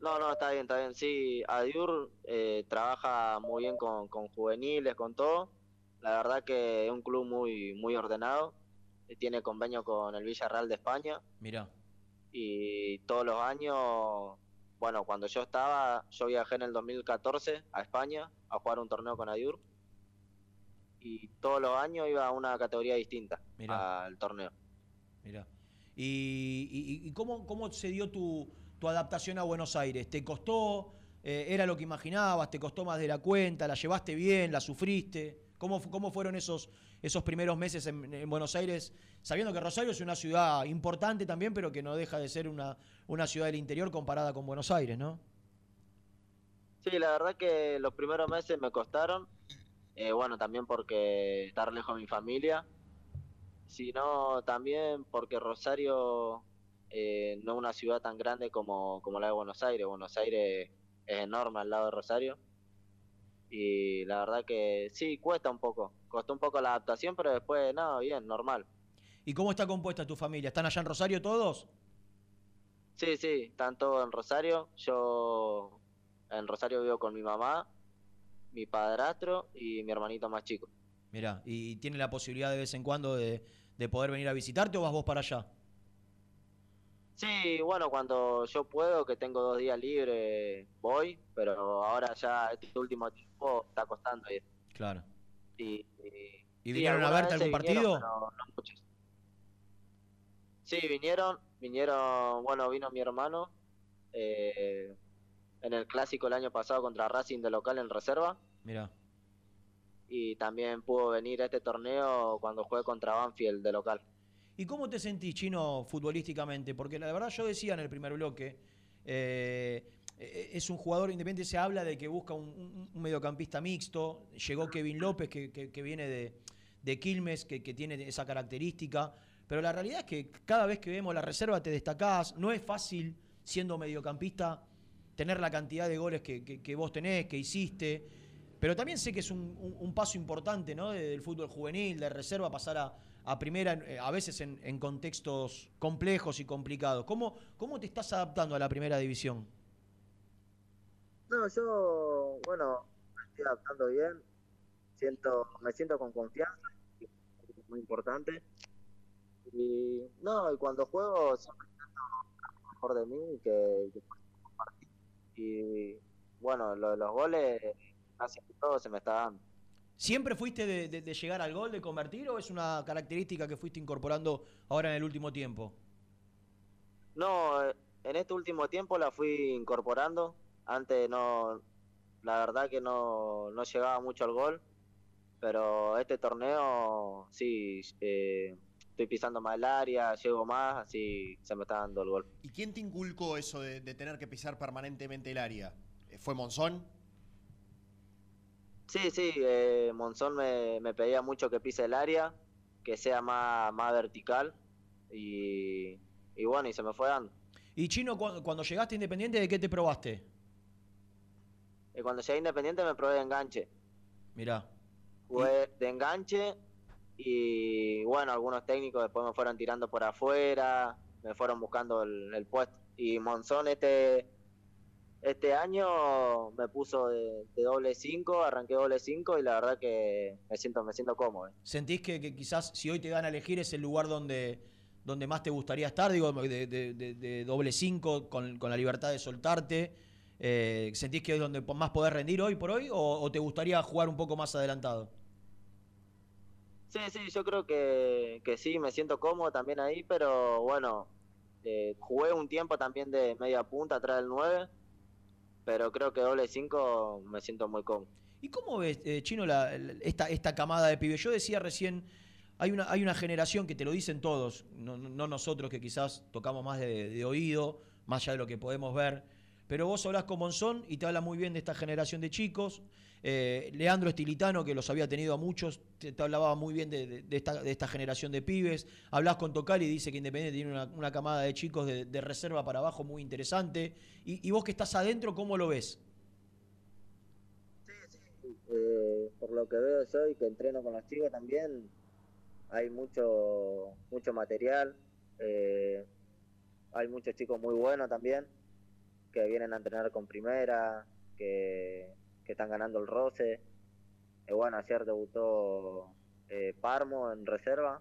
No, no, está bien, está bien. Sí, Adiur eh, trabaja muy bien con, con juveniles, con todo. La verdad que es un club muy, muy ordenado. Eh, Tiene convenio con el Villarreal de España Mirá. y todos los años, bueno, cuando yo estaba, yo viajé en el 2014 a España a jugar un torneo con Adiur y todos los años iba a una categoría distinta Mirá. al torneo. Mirá. ¿Y, y- y cómo, cómo se dio tu, tu adaptación a Buenos Aires? ¿Te costó? Eh, ¿Era lo que imaginabas? ¿Te costó más de la cuenta? ¿La llevaste bien? ¿La sufriste? ¿Cómo, cómo fueron esos, esos primeros meses en, en Buenos Aires? Sabiendo que Rosario es una ciudad importante también, pero que no deja de ser una, una ciudad del interior comparada con Buenos Aires, ¿no? Sí, la verdad que los primeros meses me costaron. Eh, bueno, también porque estar lejos de mi familia. Sino también porque Rosario eh, no una ciudad tan grande como, como la de Buenos Aires. Buenos Aires es enorme al lado de Rosario. Y la verdad que sí, cuesta un poco. Costó un poco la adaptación, pero después, nada, bien, normal. ¿Y cómo está compuesta tu familia? ¿Están allá en Rosario todos? Sí, sí, están todos en Rosario. Yo en Rosario vivo con mi mamá, mi padrastro y mi hermanito más chico. Mirá, ¿y tiene la posibilidad de vez en cuando de, de poder venir a visitarte o vas vos para allá? Sí, bueno, cuando yo puedo, que tengo dos días libres, voy, pero ahora ya este último tiempo está costando ir. Claro. Y, y- ¿Y sí, vinieron a verte algún vinieron, partido? no. Sí, vinieron, vinieron, bueno, vino mi hermano eh, en el clásico el año pasado contra Racing de local en reserva Mirá. y también pudo venir a este torneo cuando jugué contra Banfield de local. ¿Y cómo te sentís, Chino, futbolísticamente? Porque la verdad yo decía en el primer bloque, eh, eh, es un jugador independiente, se habla de que busca un, mediocampista mixto, llegó Kevin López, que, viene de, de Quilmes, que, tiene esa característica, pero la realidad es que cada vez que vemos la reserva te destacás, no es fácil, siendo mediocampista, tener la cantidad de goles que, vos tenés, que hiciste, pero también sé que es un, un- paso importante ¿no? De- del fútbol juvenil, de reserva, pasar a, a primera, eh, a veces en, en contextos complejos y complicados. ¿Cómo, ¿Cómo te estás adaptando a la primera división? No, yo, bueno, me estoy adaptando bien, siento, me siento con confianza, es muy importante. Y no, y cuando juego siempre intento lo mejor de mí que, que compartir. Y, bueno, lo de los goles, casi todo se me está dando. ¿Siempre fuiste de, de- de llegar al gol, de convertir, o es una característica que fuiste incorporando ahora en el último tiempo? No, eh, en este último tiempo la fui incorporando. Antes no, la verdad que no, no llegaba mucho al gol, pero este torneo sí, eh, estoy pisando más el área, llego más, así se me está dando el gol. ¿Y quién te inculcó eso de, de tener que pisar permanentemente el área? ¿Fue Monzón? Sí, sí, eh, Monzón me, me pedía mucho que pise el área, que sea más, más vertical y, y bueno, y se me fue dando. Y Chino, cu- cuando llegaste a Independiente, ¿de qué te probaste? Y cuando llegué a Independiente me probé de enganche. Mirá. Jugué de enganche y bueno, algunos técnicos después me fueron tirando por afuera, me fueron buscando el, el puesto. Y Monzón este, este año me puso de, de doble 5, arranqué doble 5 y la verdad que me siento, me siento cómodo. ¿Sentís que, que quizás si hoy te dan a elegir es el lugar donde, donde más te gustaría estar? Digo, de, de- de- de doble 5, con, con la libertad de soltarte. Eh, ¿Sentís que es donde más podés rendir hoy por hoy o, o te gustaría jugar un poco más adelantado? Sí, sí, yo creo que, que sí, me siento cómodo también ahí, pero bueno, eh, jugué un tiempo también de media punta atrás del 9, pero creo que doble 5 me siento muy cómodo. ¿Y cómo ves, eh, Chino, la- esta, esta camada de pibes? Yo decía recién, hay una, hay una generación que te lo dicen todos, no, no- no nosotros que quizás tocamos más de, de oído, más allá de lo que podemos ver, pero vos hablas con Monzón y te habla muy bien de esta generación de chicos. Eh, Leandro Estilitano, que los había tenido a muchos, te, hablaba muy bien de, esta, generación de pibes. Hablas con Tocal y dice que Independiente tiene una, camada de chicos de, reserva para abajo muy interesante. Y, vos que estás adentro, ¿cómo lo ves? Eh, por lo que veo yo y que entreno con los chicos también, hay mucho, mucho material, eh, hay muchos chicos muy buenos también, que vienen a entrenar con primera, que, que están ganando el roce. Eh, bueno, ayer debutó eh, Parmo en reserva,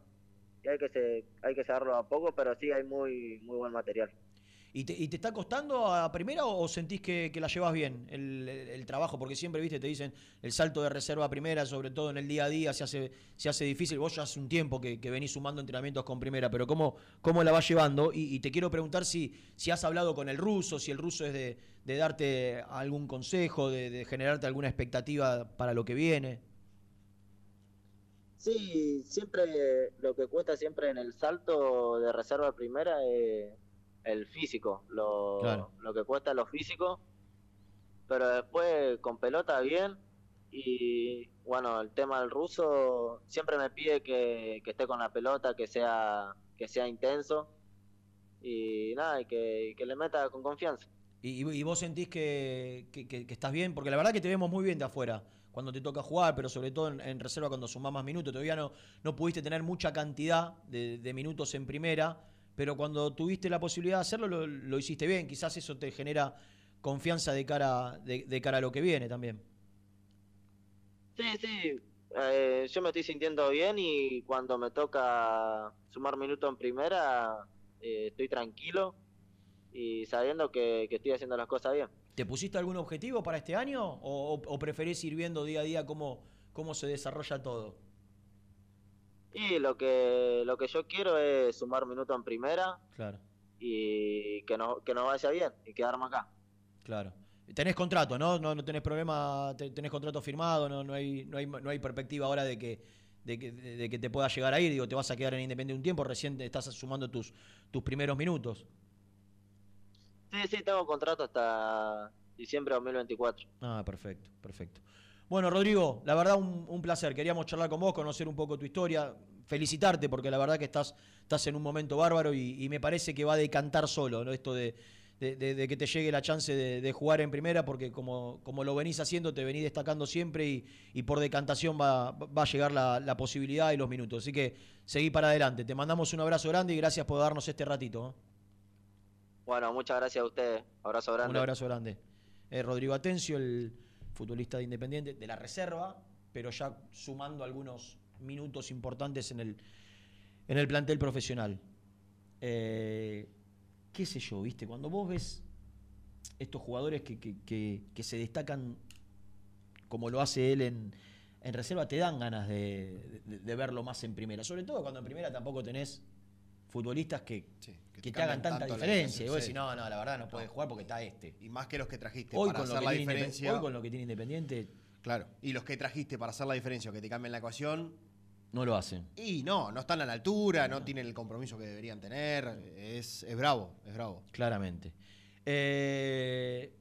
y hay que, se, hay que llevarlo a poco, pero sí hay muy, muy buen material. ¿Y te, está costando a primera o, sentís que, la llevas bien el, trabajo? Porque siempre, viste, te dicen el salto de reserva primera, sobre todo en el día a día, se hace, se hace difícil. Vos ya hace un tiempo que, venís sumando entrenamientos con primera, pero ¿cómo, cómo la vas llevando? Y, te quiero preguntar si, si has hablado con el ruso, si el ruso es de, darte algún consejo, de, de generarte alguna expectativa para lo que viene. Sí, siempre lo que cuesta siempre en el salto de reserva primera es el físico, lo, Claro. lo que cuesta lo físico, pero después con pelota bien y bueno, el tema del ruso siempre me pide que, que esté con la pelota, que sea que sea intenso y nada, y que, que le meta con confianza. ¿Y, y- vos sentís que, que- que- que estás bien? Porque la verdad que te vemos muy bien de afuera cuando te toca jugar, pero sobre todo en, en reserva cuando sumás más minutos. Todavía no, no pudiste tener mucha cantidad de, de minutos en primera, pero cuando tuviste la posibilidad de hacerlo lo, lo hiciste bien. Quizás eso te genera confianza de cara, de, de cara a lo que viene también. Sí, sí, eh, yo me estoy sintiendo bien y cuando me toca sumar minutos en primera, eh, estoy tranquilo y sabiendo que, que estoy haciendo las cosas bien. ¿Te pusiste algún objetivo para este año o, o- preferís ir viendo día a día cómo, cómo se desarrolla todo? Y lo que, lo que yo quiero es sumar minutos en primera Claro, y que no, que nos vaya bien y quedarme acá. claro. Tenés contrato, ¿no? No, no tenés problema, te- tenés contrato firmado, no, no, hay, no, hay, no hay perspectiva ahora de que, de, que, de que te puedas llegar a ir. Digo, te vas a quedar en Independiente un tiempo, recién te estás sumando tus, tus primeros minutos. Sí, sí, tengo contrato hasta diciembre de 2024. Ah, perfecto, perfecto. Bueno, Rodrigo, la verdad un, un placer. Queríamos charlar con vos, conocer un poco tu historia, felicitarte porque la verdad que estás, estás en un momento bárbaro y, y me parece que va a decantar solo, ¿no? Esto de, de- de- de que te llegue la chance de, de jugar en primera porque como, como lo venís haciendo, te venís destacando siempre y, y por decantación va, va a llegar la, la posibilidad y los minutos. Así que seguí para adelante. Te mandamos un abrazo grande y gracias por darnos este ratito. ¿eh? Bueno, muchas gracias a ustedes. Abrazo grande. Un abrazo grande. Eh, Rodrigo Atencio, el futbolista de Independiente, de la reserva, pero ya sumando algunos minutos importantes en el, en el plantel profesional. Eh, ¿Qué sé yo, viste? Cuando vos ves estos jugadores que, que- que- se destacan como lo hace él en, en reserva, te dan ganas de- de verlo más en primera. Sobre todo cuando en primera tampoco tenés futbolistas que, que, te te hagan tanta diferencia. Y vos decís, no, no, la verdad no puede jugar porque está este. Y más que los que trajiste Hoy para con, hacer la diferencia. hoy con lo que tiene Independiente Claro. Y los que trajiste para hacer la diferencia o que te cambien la ecuación. no lo hacen. Y no, no están a la altura, no tienen el compromiso que deberían tener. Es, es bravo, es bravo. Claramente. Eh,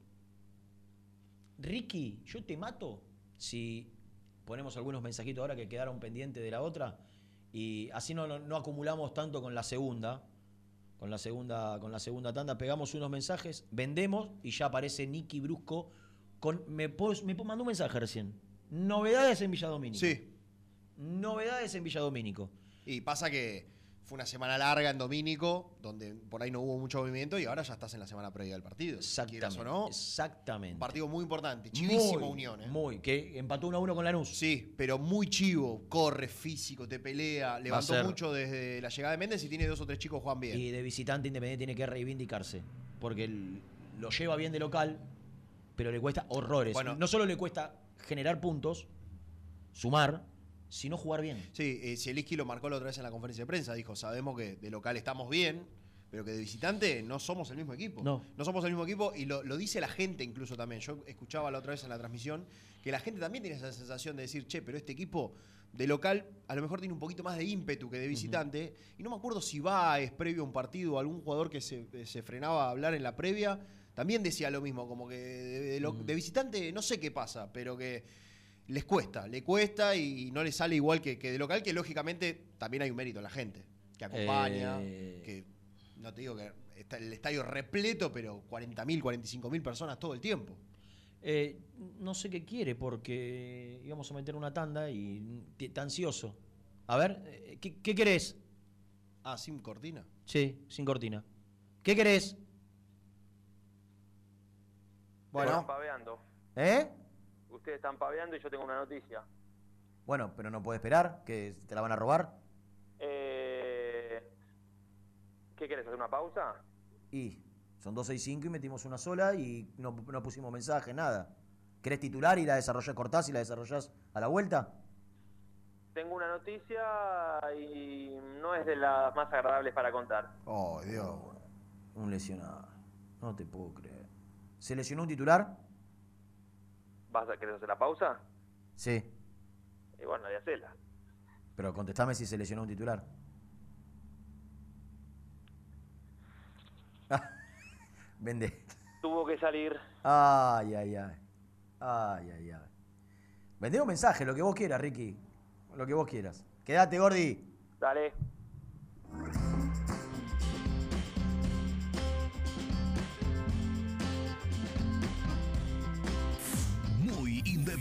Ricky, yo te mato si ponemos algunos mensajitos ahora que quedaron pendientes de la otra y así no, no- no acumulamos tanto con la segunda. Con la segunda, con la segunda tanda pegamos unos mensajes, vendemos y ya aparece Nicky Brusco con me, me mandó un mensaje recién. Novedades en Villa Domínico. Sí. Novedades en Villa Domínico. Y pasa que fue una semana larga en Domínico, donde por ahí no hubo mucho movimiento y ahora ya estás en la semana previa del partido. Quieras o no, Exactamente. un partido muy importante. Chivísimo Muy, Unión, ¿eh? Muy, que empató 1 a 1 con Lanús. Sí, pero muy chivo. Corre, físico, te pelea. Levantó mucho desde la llegada de Méndez y tiene dos o tres chicos juegan bien. Y de visitante Independiente tiene que reivindicarse. Porque el- lo lleva bien de local, pero le cuesta horrores. Bueno. no solo le cuesta generar puntos, sumar, sino jugar bien. Sí, eh, Zielinski lo marcó la otra vez en la conferencia de prensa. Dijo, sabemos que de local estamos bien, pero que de visitante no somos el mismo equipo. No. somos el mismo equipo y lo, lo dice la gente incluso también. Yo escuchaba la otra vez en la transmisión que la gente también tiene esa sensación de decir, che, pero este equipo de local a lo mejor tiene un poquito más de ímpetu que de visitante. Y no me acuerdo si va es previo a un partido o algún jugador que se, se frenaba a hablar en la previa. También decía lo mismo, como que de, de lo- de visitante no sé qué pasa, pero que les cuesta, le cuesta y no le sale igual que, que de local, que lógicamente también hay un mérito en la gente, que acompaña, Eh. que no te digo que está el estadio repleto, pero 40.000, 45.000 personas todo el tiempo. Eh, no sé qué quiere porque íbamos a meter una tanda y está ansioso. A ver, eh, ¿qué, qué querés? Ah, sin cortina. Sí, sin cortina. ¿Qué querés? Bueno. Paveando. ¿Eh? Ustedes están paveando y yo tengo una noticia. Bueno, pero no puede esperar, que te la van a robar. Eh, ¿Qué querés? ¿Hacer una pausa? Y son 12 y 5 y metimos una sola y no, no pusimos mensaje, nada. ¿Querés titular y la desarrollás, cortás y la desarrollás a la vuelta? Tengo una noticia y no es de las más agradables para contar. Oh, Dios. Un lesionado. No te puedo creer. ¿Se lesionó un titular? ¿Vas a querer hacer la pausa? Sí. Y bueno, de hacerla. Pero contestame si se lesionó un titular. Ah, <laughs> Vende. Tuvo que salir. Ay, ay, ay. Ay, ay, ay. Vendé un mensaje, lo que vos quieras, Ricky. Lo que vos quieras. Quédate, Gordi. Dale.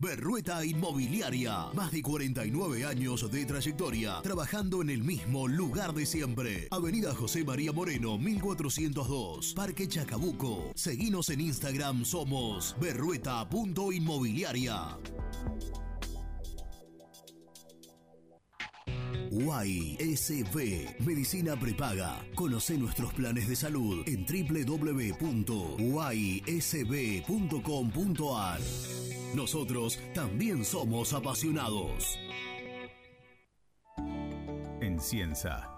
Berrueta Inmobiliaria. Más de 49 años de trayectoria, trabajando en el mismo lugar de siempre. Avenida José María Moreno, 1402, Parque Chacabuco. Seguinos en Instagram, somos berrueta.inmobiliaria. YSB Medicina Prepaga. Conoce nuestros planes de salud en www.ysb.com.ar. Nosotros también somos apasionados. En Cienza,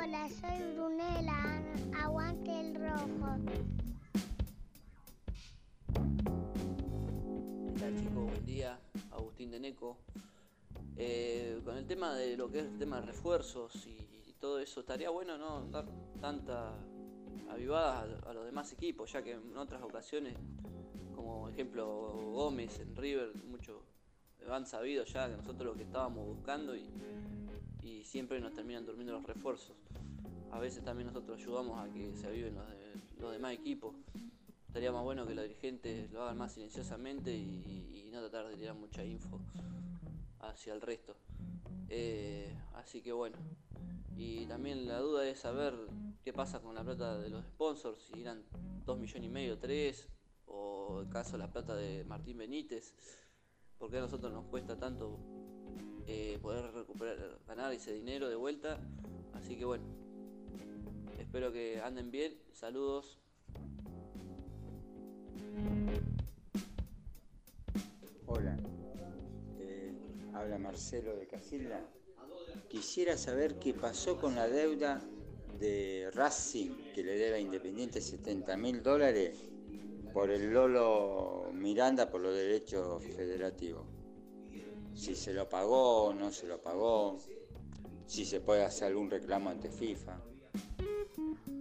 Hola, soy Brunela. Aguante el rojo. ¿Qué tal chicos? Buen día, Agustín de Neco. Eh, con el tema de lo que es el tema de refuerzos y, todo eso, estaría bueno no dar tanta avivada a, a los demás equipos, ya que en otras ocasiones, como ejemplo Gómez en River, muchos han sabido ya que nosotros lo que estábamos buscando y, y siempre nos terminan durmiendo los refuerzos. A veces también nosotros ayudamos a que se aviven los, de- los demás equipos. Estaría más bueno que los dirigentes lo hagan más silenciosamente y, no tratar de tirar mucha info hacia el resto. Eh, así que bueno. Y también la duda es saber qué pasa con la plata de los sponsors, si eran 2 millones y medio, 3, o el caso la plata de Martín Benítez, porque a nosotros nos cuesta tanto eh, poder recuperar, ganar ese dinero de vuelta. Así que bueno, espero que anden bien. Saludos. Hola, eh, habla Marcelo de Casilda. Quisiera saber qué pasó con la deuda de Racing que le debe a Independiente 70 mil dólares por el Lolo Miranda por los derechos federativos. Si se lo pagó no se lo pagó, si se puede hacer algún reclamo ante FIFA.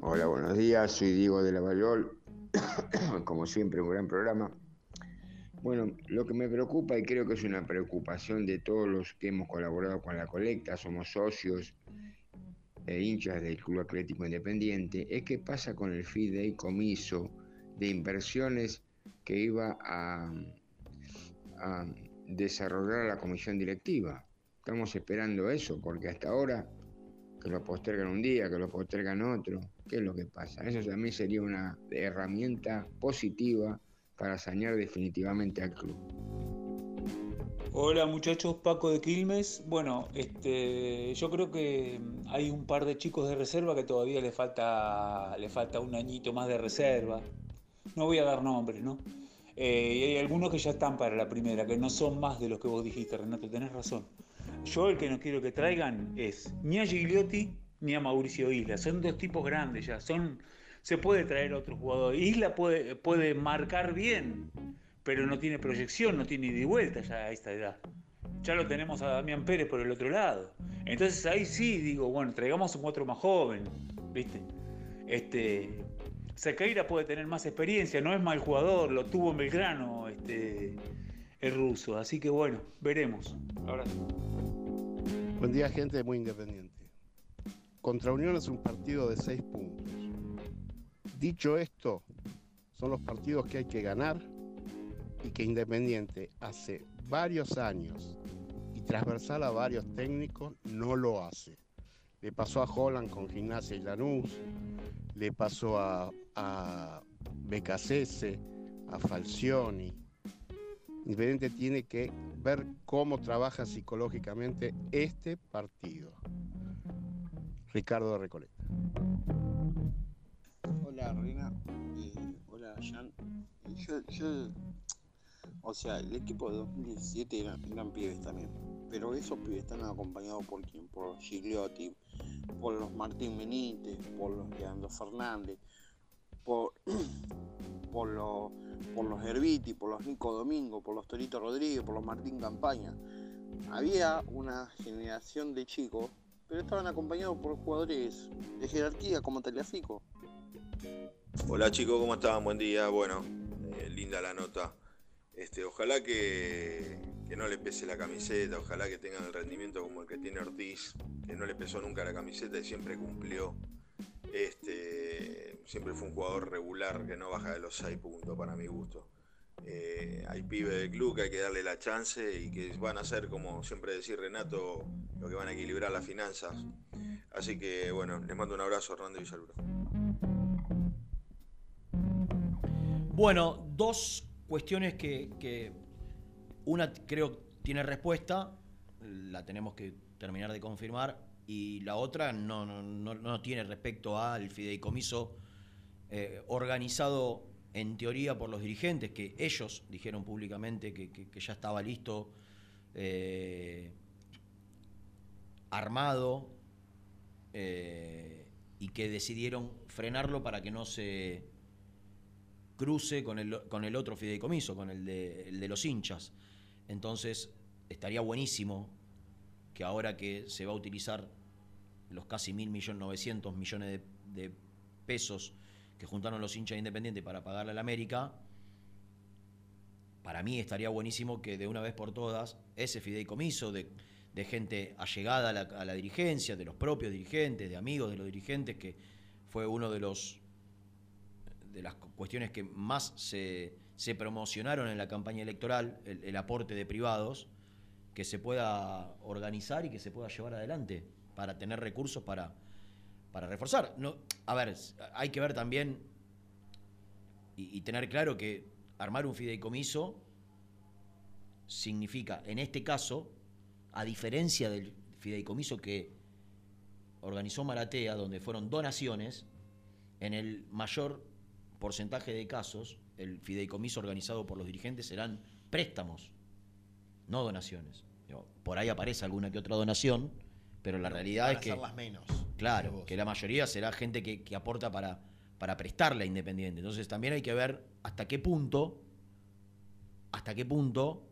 Hola, buenos días, soy Diego de la Valor. <coughs> Como siempre, un gran programa. Bueno, lo que me preocupa y creo que es una preocupación de todos los que hemos colaborado con la colecta, somos socios e hinchas del Club Atlético Independiente es qué pasa con el fideicomiso de inversiones que iba a desarrollar la comisión directiva. Estamos esperando eso, porque hasta ahora que lo postergan un día, que lo postergan otro, ¿qué es lo que pasa? Eso también sería una herramienta positiva para sanear definitivamente al club. Hola muchachos, Paco de Quilmes. Bueno, este, yo creo que hay un par de chicos de reserva que todavía le falta, le falta un añito más de reserva. No voy a dar nombres, ¿no? Eh, y hay algunos que ya están para la primera, que no son más de los que vos dijiste, Renato, tenés razón. Yo el que no quiero que traigan es ni a Gigliotti ni a Mauricio Isla. Son dos tipos grandes ya. Son, se puede traer otro jugador. Isla puede, puede marcar bien, pero no tiene proyección, no tiene ida y vuelta ya a esta edad. Ya lo tenemos a Damián Pérez por el otro lado. Entonces ahí sí digo, bueno, traigamos un otro más joven, ¿viste? Este, Sequeira puede tener más experiencia, no es mal jugador, lo tuvo en Belgrano, este, el ruso. Así que bueno, veremos. Ahora Buen día, gente muy independiente. Contra Unión es un partido de seis puntos. Dicho esto, son los partidos que hay que ganar y que Independiente hace varios años y transversal a varios técnicos no lo hace. Le pasó a Holland con Gimnasia y Lanús, le pasó a, a Becasese, a Falcioni. Independiente tiene que ver cómo trabaja psicológicamente este partido. Ricardo de Recoleta. Hola Reina, eh, hola Jan. Eh, Yo, o sea, el equipo de 2017 eran, eran pibes también, pero esos pibes están acompañados por quién, por Gigliotti, por los Martín Benítez, por los Leandro Fernández, por, <clears throat> los por los Herbiti, por los Nico Domingo, por los Torito Rodríguez, por los Martín Campaña. Había una generación de chicos, pero estaban acompañados por jugadores de jerarquía como Taliafico. Hola chicos, ¿cómo están? Buen día. Bueno, eh, linda la nota. Este, ojalá que, que no le pese la camiseta, ojalá que tengan el rendimiento como el que tiene Ortiz, que no le pesó nunca la camiseta y siempre cumplió. Este, siempre fue un jugador regular que no baja de los 6 puntos para mi gusto. Eh, hay pibes del club que hay que darle la chance y que van a ser, como siempre decir Renato, lo que van a equilibrar las finanzas. Así que bueno, les mando un abrazo Hernando Villaluro. Bueno, dos cuestiones que, que una creo tiene respuesta, la tenemos que terminar de confirmar, y la otra no, no, no, no tiene respecto al fideicomiso eh, organizado en teoría por los dirigentes, que ellos dijeron públicamente que, que- ya estaba listo, eh, armado, eh, y que decidieron frenarlo para que no se cruce con el, con el otro fideicomiso, con el de, el de los hinchas. Entonces, estaría buenísimo que ahora que se va a utilizar los casi 1.900 millones de, de pesos que juntaron los hinchas independientes para pagarle al América, para mí estaría buenísimo que de una vez por todas ese fideicomiso de, de gente allegada a la, a la dirigencia, de los propios dirigentes, de amigos de los dirigentes, que fue uno de los de las cu- cuestiones que más se, se promocionaron en la campaña electoral, el, el aporte de privados, que se pueda organizar y que se pueda llevar adelante para tener recursos para, para reforzar. No, a ver, hay que ver también y, y tener claro que armar un fideicomiso significa, en este caso, a diferencia del fideicomiso que organizó Maratea, donde fueron donaciones, en el mayor porcentaje de casos, el fideicomiso organizado por los dirigentes serán préstamos, no donaciones. Por ahí aparece alguna que otra donación, pero la realidad es que. menos, Claro, que la mayoría será gente que, que aporta para, para prestarle a Independiente. Entonces también hay que ver hasta qué punto, hasta qué punto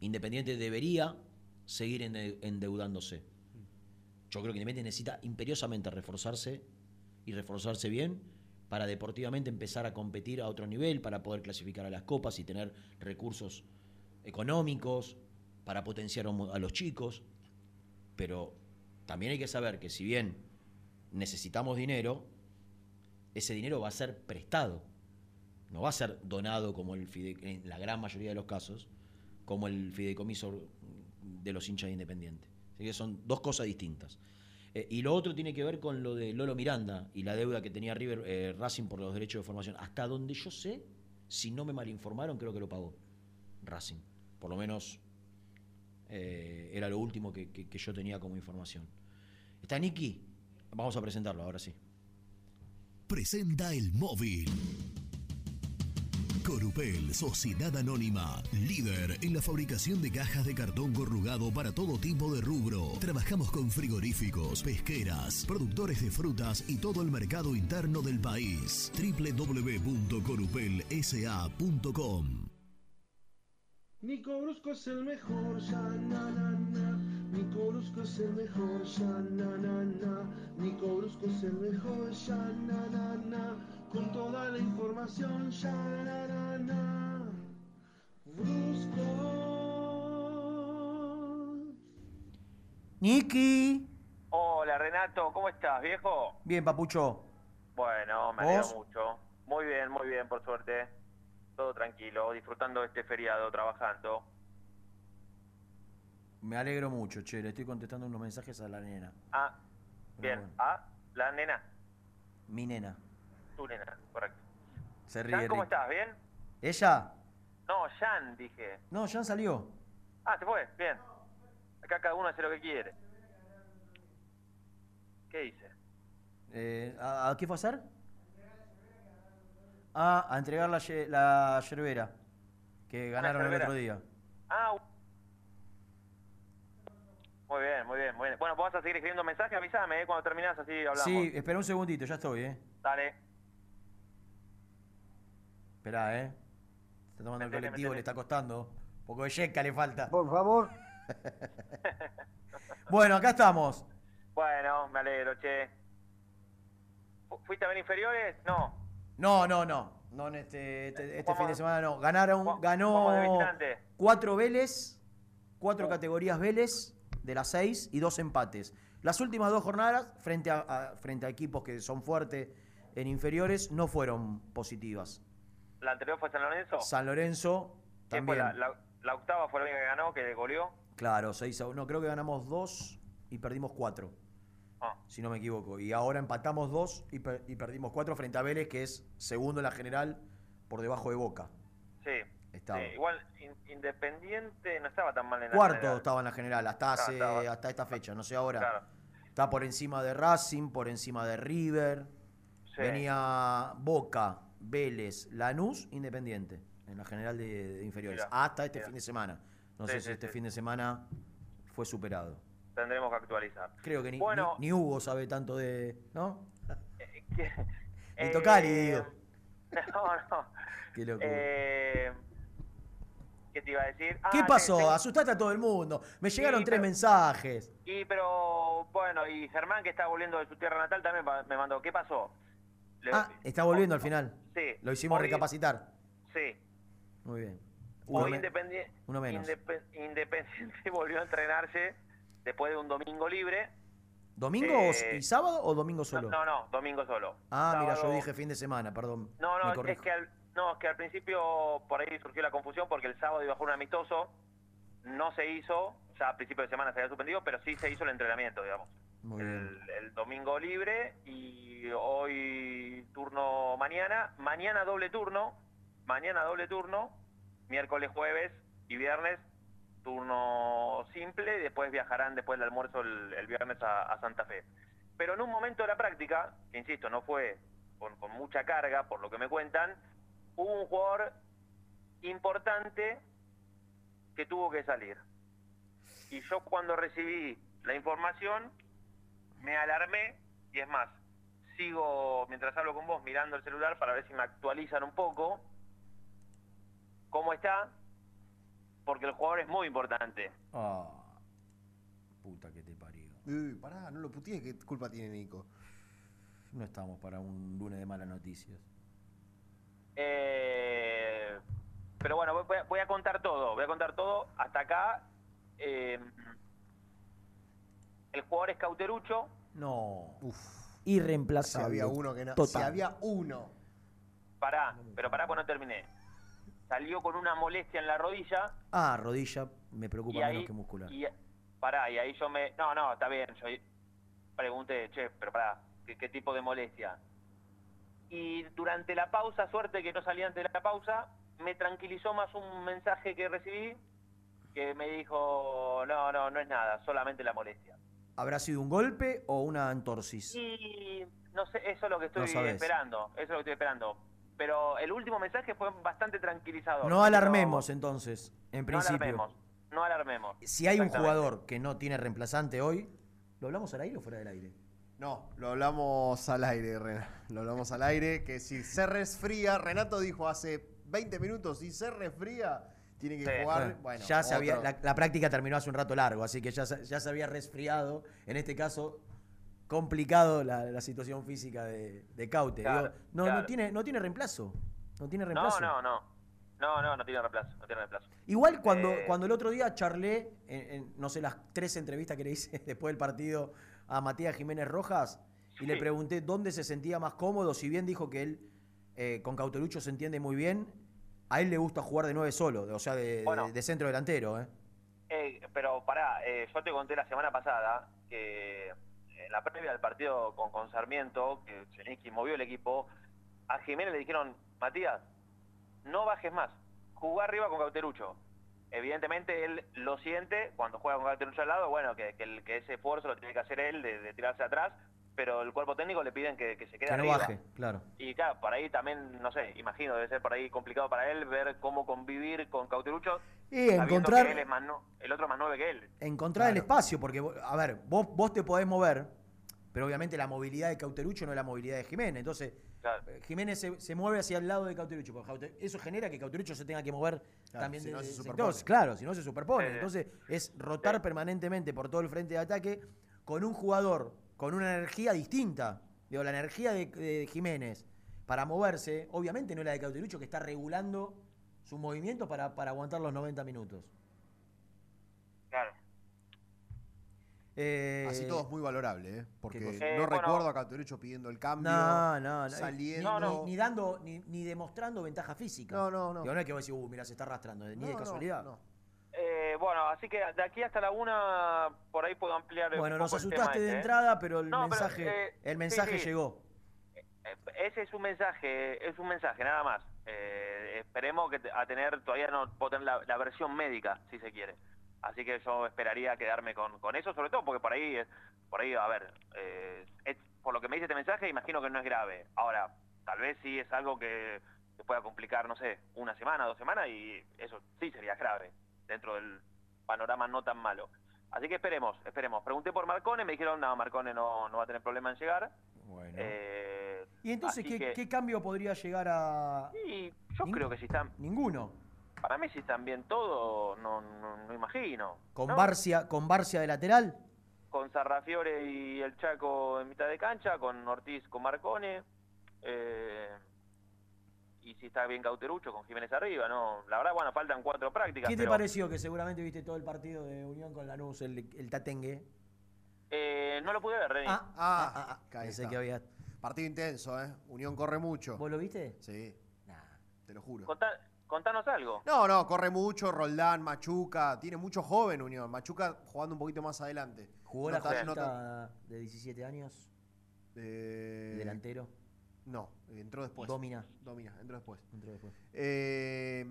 Independiente debería seguir ende- endeudándose. Yo creo que Independiente necesita imperiosamente reforzarse y reforzarse bien para deportivamente empezar a competir a otro nivel, para poder clasificar a las copas y tener recursos económicos, para potenciar a los chicos. Pero también hay que saber que si bien necesitamos dinero, ese dinero va a ser prestado. No va a ser donado como el en la gran mayoría de los casos, como el fideicomiso de los hinchas independientes. Así que son dos cosas distintas. Eh, y lo otro tiene que ver con lo de Lolo Miranda y la deuda que tenía River eh, Racing por los derechos de formación. Hasta donde yo sé, si no me malinformaron, creo que lo pagó Racing. Por lo menos eh, era lo último que, yo tenía como información. ¿Está Nicky? Vamos a presentarlo ahora sí. Presenta el móvil. Corupel, Sociedad Anónima, líder en la fabricación de cajas de cartón corrugado para todo tipo de rubro. Trabajamos con frigoríficos, pesqueras, productores de frutas y todo el mercado interno del país. www.corupelsa.com Nico Brusco es el mejor, ya na na na. Nico Brusco es el mejor, ya na na na. Nico Brusco es el mejor, ya na na na. Con toda la información, ya na na na. Brusco. Nicky. Hola Renato, ¿cómo estás, viejo? Bien, papucho. Bueno, me alegro mucho. Muy bien, muy bien, por suerte. Todo tranquilo, disfrutando de este feriado, trabajando. Me alegro mucho, che. Le estoy contestando unos mensajes a la nena. Ah, bien. bueno. Ah, la nena, Mi nena. tu nena, correcto. Se ríe. Jan, ¿cómo estás? ¿Bien? ¿Ella? No, Jan, dije. No, ya salió. Ah, se fue, bien. Acá cada uno hace lo que quiere. ¿Qué dice? Eh, ¿a, a qué fue a hacer? Ah, a entregar la, ye- la yerbera. Que ganaron el otro día. Ah, muy bien, muy bien, muy bien. Bueno, ¿vos vas a seguir escribiendo mensajes? Avísame, ¿eh? Cuando terminás así hablamos. Sí, espera un segundito, ya estoy, ¿eh? Dale. Esperá, ¿eh? Está tomando el colectivo, metele. le está costando. Un poco de yeca le falta. Por favor. <laughs> Bueno, acá estamos. Bueno, me alegro, che. Fu- ¿Fuiste a ver inferiores? No. No, no, no. No en este, este, este fin de semana no. Ganaron, ganó cuatro Vélez, cuatro categorías Vélez de las seis y dos empates. Las últimas dos jornadas, frente a, a- frente a equipos que son fuertes en inferiores, no fueron positivas. ¿La anterior fue San Lorenzo? San Lorenzo ¿Qué fue? también. La, la- la octava fue la única que ganó, que goleó. Claro, 6 a 1. Creo que ganamos dos y perdimos cuatro. Ah. Si no me equivoco. Y ahora empatamos dos y, per- y perdimos cuatro frente a Vélez, que es segundo en la general por debajo de Boca. Sí. Estaba. sí, Igual in- Independiente no estaba tan mal en la Cuarto general. estaba en la general, hasta, hace, estaba- hasta esta fecha, no sé ahora. Claro. Está por encima de Racing, por encima de River. Sí. Venía Boca, Vélez, Lanús, Independiente, en la general de, de inferiores. Hasta este fin de semana. No Sí, sé si este fin de semana fue superado. Tendremos que actualizar. Creo que ni, Bueno. ni, ni Hugo sabe tanto de. ¿No? ¿Qué? <laughs> <laughs> Ni Tocali, Eh, digo. <laughs> No, no. Qué. Eh, ¿Qué te iba a decir? ¿Qué Ah, pasó? te- te- Asustaste a todo el mundo. Me llegaron Sí, tres pero- mensajes. Y pero, bueno, y Germán que está volviendo de su tierra natal también me mandó, ¿qué pasó? Le- Ah, está volviendo al final. Sí. Lo hicimos Hoy- recapacitar. Sí. Muy bien. Uno, Hoy me- uno menos. Indepe- Independiente volvió a entrenarse después de un domingo libre. ¿Domingo Eh, y sábado o domingo solo? No, no, domingo solo. Ah, mira, yo dije fin de semana, perdón. No, no, es que, al, no, es que al principio por ahí surgió la confusión porque el sábado iba a jugar un amistoso, no se hizo, ya a principio de semana se había suspendido, pero sí se hizo el entrenamiento, digamos. Muy bien. El domingo libre y hoy turno mañana, mañana doble turno, mañana doble turno, miércoles, jueves y viernes turno simple y después viajarán después del almuerzo el, viernes a, Santa Fe. Pero en un momento de la práctica, que insisto, no fue con mucha carga, por lo que me cuentan, hubo un jugador importante que tuvo que salir. Y yo cuando recibí la información me alarmé y es más, sigo mientras hablo con vos mirando el celular para ver si me actualizan un poco cómo está, porque el jugador es muy importante. Ah, puta que te parió. Uy, pará, no lo putees, ¿qué culpa tiene Nico? No estamos para un lunes de malas noticias. Eh, pero bueno, voy, voy a- contar todo, voy a contar todo hasta acá. eh, el jugador es Cauterucho. No. Si Irreemplazable. había uno que no. Si había uno. Pará, pero pará, pues no terminé. Salió con una molestia en la rodilla. Ah, rodilla me preocupa menos ahí, que muscular. Y, pará, y ahí yo me. No, no, está bien. Yo pregunté, che, pero pará, ¿qué, qué tipo de molestia? Y durante la pausa, suerte que no salía antes de la pausa, me tranquilizó más un mensaje que recibí que me dijo, no, no, no es nada, solamente la molestia. ¿Habrá sido un golpe o una entorsis? Y no sé, eso es lo que estoy No esperando, eso es lo que estoy esperando. Pero el último mensaje fue bastante tranquilizador. No alarmemos entonces, en No principio. alarmemos, no alarmemos. Si hay un jugador que no tiene reemplazante hoy, ¿lo hablamos al aire o fuera del aire? No, lo hablamos al aire, Renato. Lo hablamos al aire. Que si se resfría, Renato dijo hace 20 minutos, si se resfría, tiene que jugar. Bueno, Bueno, ya se había, la, la práctica terminó hace un rato largo, así que ya, ya se había resfriado. En este caso, complicado la, la situación física de, de Caute. Claro, Digo, no, claro. no, tiene, no tiene reemplazo. No tiene reemplazo. no, no. No, no, no tiene reemplazo, no tiene reemplazo. Igual cuando, Eh, cuando el otro día charlé, en, en, no sé, las tres entrevistas que le hice <laughs> después del partido a Matías Jiménez Rojas, y le pregunté dónde se sentía más cómodo, si bien dijo que él eh, con Cauterucho se entiende muy bien, a él le gusta jugar de nueve solo, o sea, de, de- Bueno. de centro delantero. ¿eh? Eh, pero pará, yo te conté la semana pasada que la previa del partido con, con Sarmiento, que Zielinski movió el equipo, a Jiménez le dijeron, Matías, no bajes más, jugá arriba con Cauterucho. Evidentemente él lo siente cuando juega con Cauterucho al lado, bueno, que, que ese esfuerzo lo tiene que hacer él de, de tirarse atrás, pero el cuerpo técnico le piden que, que se quede Que no arriba. baje, claro. Y claro, por ahí también, no sé, imagino, debe ser por ahí complicado para él ver cómo convivir con Cauterucho. Y encontrar- que él es más no- el otro más nueve que él. Encontrar el espacio, porque, a ver, vos, vos te podés mover, pero obviamente la movilidad de Cauterucho no es la movilidad de Jiménez. Entonces, eh, Jiménez se, se mueve hacia el lado de Cauterucho. porque eso genera que Cauterucho se tenga que mover también si de, no se sectores. Claro, si no se superpone. Sí, sí. Entonces, es rotar permanentemente por todo el frente de ataque con un jugador con una energía distinta. Digo, la energía de, de Jiménez para moverse, obviamente no es la de Cauterucho, que está regulando sus movimientos para, para aguantar los 90 minutos. Claro. Eh, Así todo es muy valorable, ¿eh? Porque no Eh, bueno. recuerdo a Cauterucho pidiendo el cambio. No, no, no. Saliendo. Ni, ni- ni dando, ni, ni demostrando ventaja física. No, no, no. Digo, no es que vos decís, uh, mira, se está arrastrando, ni No, de casualidad. no. Eh, bueno, así que de aquí hasta la una, por ahí puedo ampliar. Bueno, un nos poco el asustaste tema de ese, ¿eh? entrada, pero el No, pero, mensaje, eh, el mensaje sí. llegó. Eh, Ese es un mensaje, es un mensaje, nada más. Eh, esperemos que a tener, todavía no puedo tener la, la versión médica, si se quiere. Así que yo esperaría quedarme con, con eso, sobre todo porque por ahí, por ahí, a ver, eh, es- por lo que me dice este mensaje, imagino que no es grave. Ahora, tal vez sí es algo que, que pueda complicar, no sé, una semana, dos semanas, y eso sí sería grave, dentro del panorama no tan malo. Así que esperemos, esperemos. Pregunté por Marcone, me dijeron, no, Marcone no, no va a tener problema en llegar. Bueno. Eh, ¿Y entonces ¿qué, que- qué cambio podría llegar a...? Sí, yo creo que si están... Ninguno. Para mí si están bien todos, no, no, no imagino. ¿Con, ¿no? Barcia, ¿Con Barcia de lateral? Con Sarrafiore y el Chaco en mitad de cancha, con Ortiz con Marcone. eh, y si está bien Cauterucho, con Jiménez arriba, ¿no? La verdad, bueno, faltan cuatro prácticas. ¿Qué te pero, pareció que seguramente viste todo el partido de Unión con Lanús, el, el Tatengue? eh, no lo pude ver, Reni. Ah, Ah, ahí Pensé está. que había... Partido intenso, ¿eh? Unión corre mucho. ¿Vos lo viste? Sí. Te lo juro. Contá- contanos algo. No, no, corre mucho, Roldán, Machuca, tiene mucho joven Unión. Machuca jugando un poquito más adelante. ¿Jugó No la tan- no tan- jugada de 17 años? Eh, ¿Delantero? No, entró después. Domina. Domina, entró después. Entró después. Eh,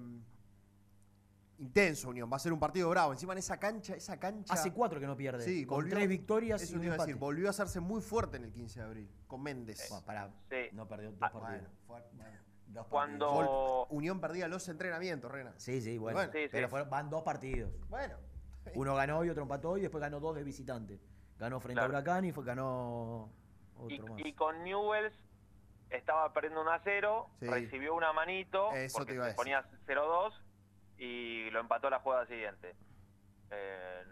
intenso Unión, va a ser un partido bravo. Encima en esa cancha, esa cancha. Hace cuatro que no pierde. Sí, con volvió- tres victorias eso y un iba a decir, volvió a hacerse muy fuerte en el 15 de abril, con Méndez. Sí. no perdió dos Ah, partidos. bueno, fue- bueno. Dos Cuando- Unión perdía los entrenamientos, Rena. Sí, sí, bueno. Bueno, Sí, sí. pero fueron- van dos partidos. Bueno. Uno ganó y otro empató y después ganó dos de visitante. Ganó frente Claro. a Huracán y fue, ganó Y, otro más. y con Newells estaba perdiendo 1 a 0, Sí. recibió una manito, Eso porque te iba a se decir. ponía 0-2 y lo empató la jugada siguiente. Eh,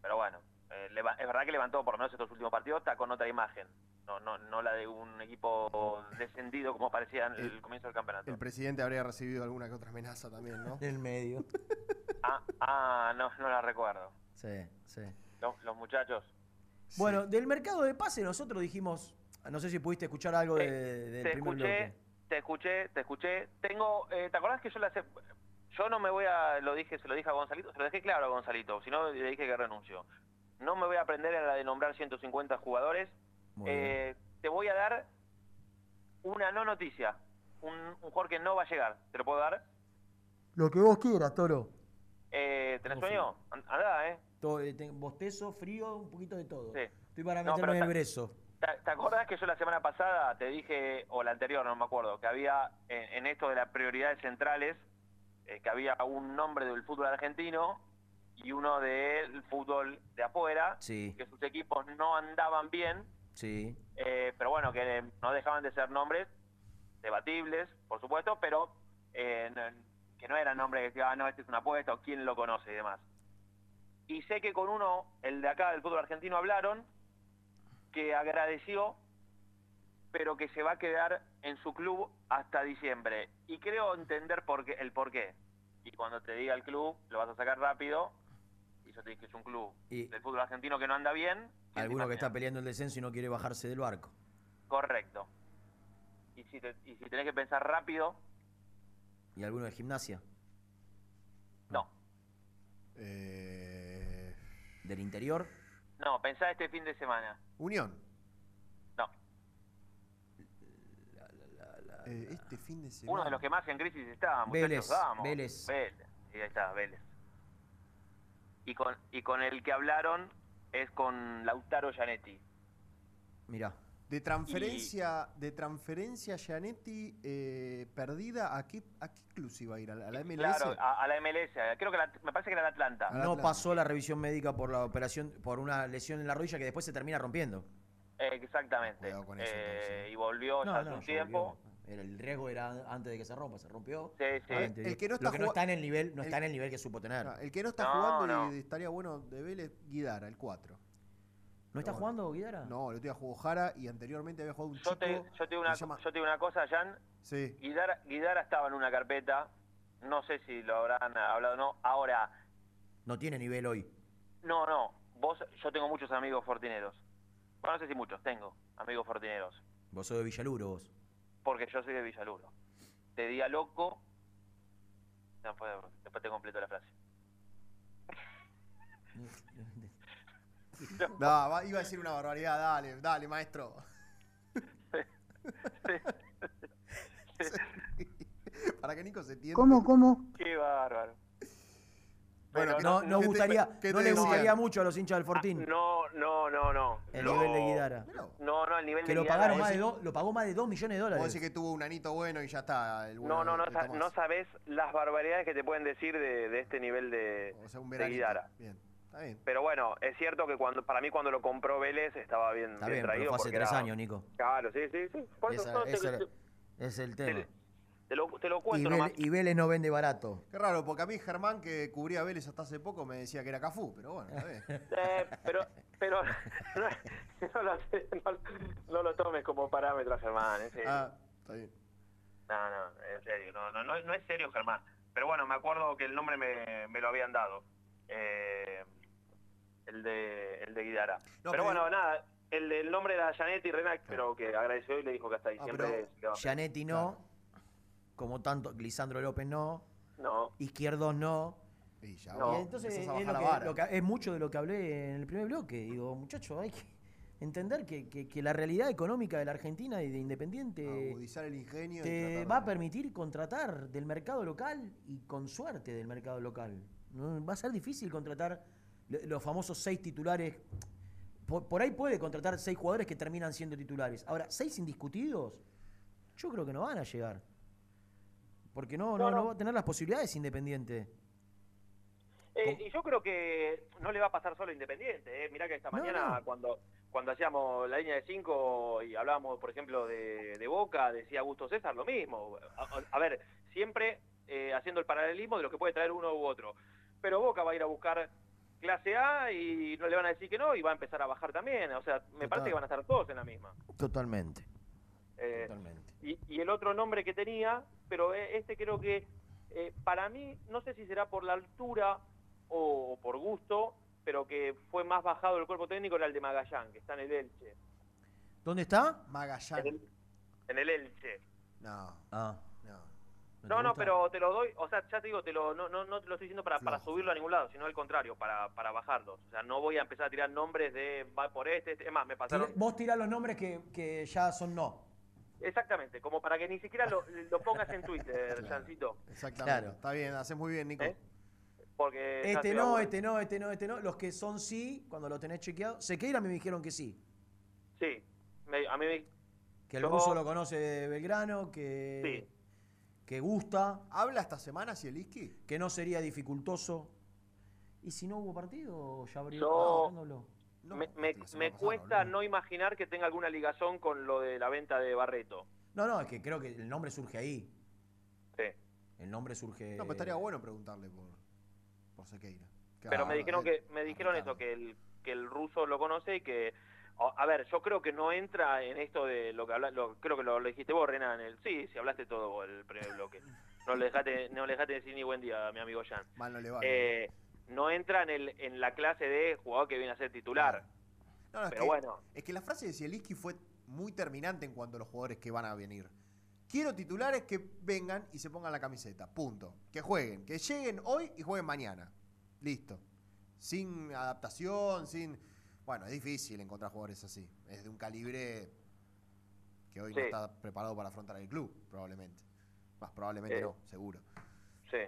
pero bueno, eh, es verdad que levantó por lo menos estos últimos partidos, está con otra imagen. No, no, no la de un equipo descendido como parecía en el, El- comienzo del campeonato. El presidente habría recibido alguna que otra amenaza también, ¿no? <laughs> En el medio. Ah, ah, no, no la recuerdo. Sí, sí. Los, los muchachos. Bueno, del mercado de pase nosotros dijimos, no sé si pudiste escuchar algo de- del te primer escuché, bloque. te escuché, te escuché. Tengo, eh, ¿te acordás que yo la hace- yo no me voy a, lo dije, se lo dije a Gonzalito, se lo dejé claro a Gonzalito, si no le dije que renuncio. No me voy a aprender en la de nombrar 150 jugadores. Eh, te voy a dar una no noticia, un, un jugador que no va a llegar. ¿Te lo puedo dar? Lo que vos quieras, Toro. Eh, ¿Tenés sueño? An- Andá, ¿eh? Todo, eh, bostezo, frío, un poquito de todo. Sí. Estoy para No, meterme pero en el brezo. ¿Te, te acordás que yo la semana pasada te dije, o la anterior, no me acuerdo, que había en, en esto de las prioridades centrales, eh, que había un nombre del fútbol argentino y uno del fútbol de afuera, Sí, que sus equipos no andaban bien, sí. eh, pero bueno, que no dejaban de ser nombres debatibles, por supuesto, pero eh, que no eran nombres que decían, ah, no, este es una apuesta o quién lo conoce y demás. Y sé que con uno, el de acá del fútbol argentino, hablaron que agradeció, pero que se va a quedar en su club hasta diciembre. Y creo entender por qué, el por qué. Y cuando te diga el club, lo vas a sacar rápido. Y yo te dije que es un club Y- del fútbol argentino que no anda bien. y Alguno que está peleando el descenso y no quiere bajarse del barco. Correcto. Y si, te- y si tenés que pensar rápido, ¿Y alguno de gimnasia? no. Eh, ¿Del interior? No, pensá este fin de semana. Unión. No. Eh, este fin de semana. Uno de los que más en crisis está, muchachos, Vélez, vamos. Vélez. Vélez. Sí, ahí está, Vélez. Y con, y con el que hablaron es con Lautaro Gianetti. Mirá. De transferencia, de transferencia Gianetti eh, perdida, ¿a qué, ¿a qué club iba a ir? ¿A la, a la MLS? Claro, a, a la MLS. Creo que la- me parece que era el Atlanta. No pasó la revisión médica por la operación, por una lesión en la rodilla que después se termina rompiendo. Eh, exactamente. con eso, Eh, y volvió No, ya hace un tiempo. El riesgo era antes de que se rompa, se rompió. Sí, sí. Ahora El- que no Lo está que no está en el nivel, no el- está en el nivel que supo tener. El que no está No, jugando no. y estaría bueno de Vélez, Guidara, el 4. ¿No está jugando Guidara? No, el otro día jugó Jara y anteriormente había jugado un Yo chico. te, yo te digo una, que se llama- yo te digo una cosa, Jan. Sí. Guidara, Guidara estaba en una carpeta. No sé si lo habrán hablado o no. Ahora, No tiene nivel hoy. no, no. Vos, yo tengo muchos amigos fortineros. Bueno, no sé si muchos, tengo amigos fortineros. Vos sos de Villaluro, vos. Porque yo soy de Villaluro. Te día loco. Después, después te completo la frase. <laughs> No, iba a decir una barbaridad, dale, dale, maestro. <laughs> <laughs> Para que Nico se entienda. cómo? Qué bárbaro. Bueno, no, ¿qué no te- gustaría, te no le decían? gustaría mucho a los hinchas del Fortín. No, no, no, no. El No. nivel de Guidara. No, no, el nivel Que de lo Guidara pagaron más de dos, lo pagó más de 2 millones de Vos dólares. decís que tuvo un anito bueno y ya está. El No, bueno no, no, sa- no sabés las barbaridades que te pueden decir de, de este nivel de, O sea, un de veranito. Guidara. Bien, está bien. Pero bueno, es cierto que cuando para mí cuando lo compró Vélez estaba bien, Está bien bien, traído. pero fue hace tres era- años, Nico. Claro, sí, sí, sí. Por eso Esa- no, te, esa- te- es el tema. te lo, te lo Y cuento nomás. Vélez, y Vélez no vende barato. Qué raro, porque a mí Germán, que cubría a Vélez hasta hace poco, me decía que era Cafú, pero bueno, bien. <laughs> Eh, pero, pero <laughs> no, no lo, no- no lo tomes como parámetro, Germán. En serio. Ah, está bien. No, no, en serio, no, no, no, no es serio, Germán. Pero bueno, me acuerdo que el nombre me, me lo habían dado. Eh, el de el de Guidara. No, pero pero- bueno, nada, el, el nombre era Janet y Renac, pero que agradeció y le dijo que hasta diciembre pero- se quedaba. Gianetti no. Como tanto, Lisandro López no. No. Izquierdos no. Y ya Y vos entonces es, lo que, lo que- mucho de lo que hablé en el primer bloque. Digo, muchachos, hay que entender que, que- que la realidad económica de la Argentina y de Independiente Agudizar el ingenio. y te va a permitir contratar del mercado local y con suerte del mercado local. ¿no? Va a ser difícil contratar lo- los famosos seis titulares. Por, por ahí puede contratar seis jugadores que terminan siendo titulares. Ahora, seis indiscutidos, yo creo que no van a llegar. Porque no, no, No, va a tener las posibilidades Independiente. Eh, y yo creo que no le va a pasar solo a Independiente. Eh. Mirá que esta mañana no. cuando cuando hacíamos la línea de cinco y hablábamos, por ejemplo, de, de Boca, decía Augusto César lo mismo. A, a- a ver, siempre eh, haciendo el paralelismo de lo que puede traer uno u otro. Pero Boca va a ir a buscar clase A y no le van a decir que no y va a empezar a bajar también. O sea, me parece que van a estar todos en la misma. Totalmente. Eh, Totalmente. y, y el otro nombre que tenía, pero eh, este creo que eh, para mí, no sé si será por la altura o por gusto, pero que fue más bajado el cuerpo técnico, era el de Magallán, que está en el Elche. ¿Dónde está? Magallán. En el, en el Elche. No. Ah. No, no, pero te lo doy, o sea, ya te digo, te lo, no, no, no te lo estoy diciendo para, para subirlo a ningún lado, sino al contrario, para, para bajarlos. O sea, no voy a empezar a tirar nombres de va por este, este. es más, me pasaron. Vos tirás los nombres que, que ya son no. Exactamente, como para que ni siquiera lo, lo pongas en Twitter, <laughs> Chancito. Exactamente. Claro. Está bien, haces muy bien, Nico. Porque ya Este te no, este no, este no, este no. Los que son sí, cuando lo tenés chequeado. Sequeira me dijeron que sí. Sí, me- a mí me. Que el Yo- ruso lo conoce de Belgrano, que, que gusta. ¿Habla esta semana Zielinski? Que no sería dificultoso. ¿Y si no hubo partido? Ya abrió. Yo- me me, me cuesta no imaginar que tenga alguna ligazón con lo de la venta de Barreto. No, no, es que creo que el nombre surge ahí. Sí. El nombre surge. No, pero estaría bueno preguntarle por, por Sequeira. Pero me dijeron eh, que me dijeron eso, que el, que el ruso lo conoce y que a ver, yo creo que no entra en esto de lo que habla, lo- creo que lo, lo dijiste vos, Renan, el sí, si hablaste todo vos el primer bloque. No le dejaste, no le dejaste decir ni buen día a mi amigo Jan. Mal no le va. Eh, no entra en, el, en la clase de jugador que viene a ser titular. No, no, es pero que, bueno. Es que la frase de Zielinski fue muy terminante en cuanto a los jugadores que van a venir. Quiero titulares que vengan y se pongan la camiseta. Punto. Que jueguen. Que lleguen hoy y jueguen mañana. Listo. Sin adaptación, sin. Bueno, es difícil encontrar jugadores así. Es de un calibre que hoy no está preparado para afrontar el club, probablemente. Más probablemente Eh. no, seguro. Sí.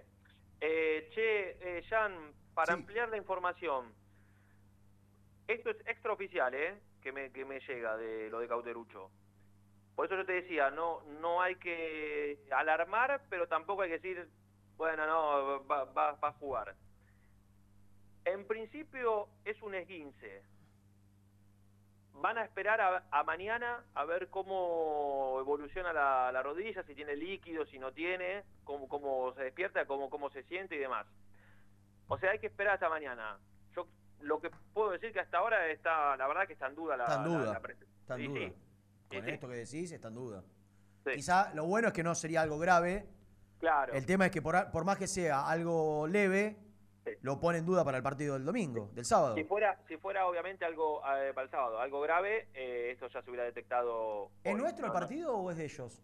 Eh, che, eh, Jan, para ampliar la información, esto es extraoficial, ¿eh? Que me, que me llega de lo de Cauterucho. Por eso yo te decía, no, no hay que alarmar, pero tampoco hay que decir, bueno, no, va, va- va a jugar. En principio es un esguince. Van a esperar a, a mañana a ver cómo evoluciona la, la rodilla, si tiene líquido, si no tiene, cómo, cómo se despierta, cómo, cómo se siente y demás. O sea, hay que esperar hasta mañana. Yo lo que puedo decir que hasta ahora está, la verdad que está en duda la, Está en duda. la Está en Sí, duda. sí. Con sí. esto que decís, está en duda. Quizá lo bueno es que no sería algo grave. Claro. El tema es que por, por más que sea algo leve, lo pone en duda para el partido del domingo, del sábado. Si fuera, si fuera obviamente algo eh, para el sábado, algo grave, eh, esto ya se hubiera detectado. ¿Es hoy, nuestro el ¿no? No. partido o es de ellos?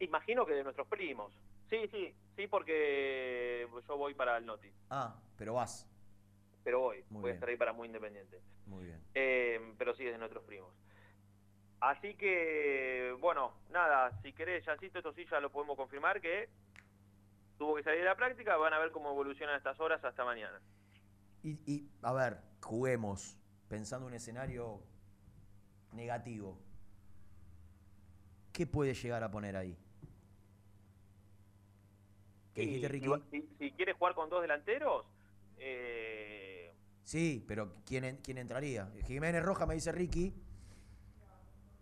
Imagino que de nuestros primos. Sí, sí, sí, porque yo voy para el Noti. Ah, pero vas. Pero voy, Muy voy a estar ahí para muy independiente. Muy bien. Eh, pero sí, es de nuestros primos. Así que, bueno, nada, si querés, Jancito, esto sí ya lo podemos confirmar que tuvo que salir de la práctica, van a ver cómo evolucionan estas horas hasta mañana. Y, y, a ver, juguemos pensando un escenario negativo. ¿Qué puede llegar a poner ahí? Si, si quiere jugar con dos delanteros, eh, Sí, pero ¿quién, en- quién entraría? Jiménez Roja me dice Ricky.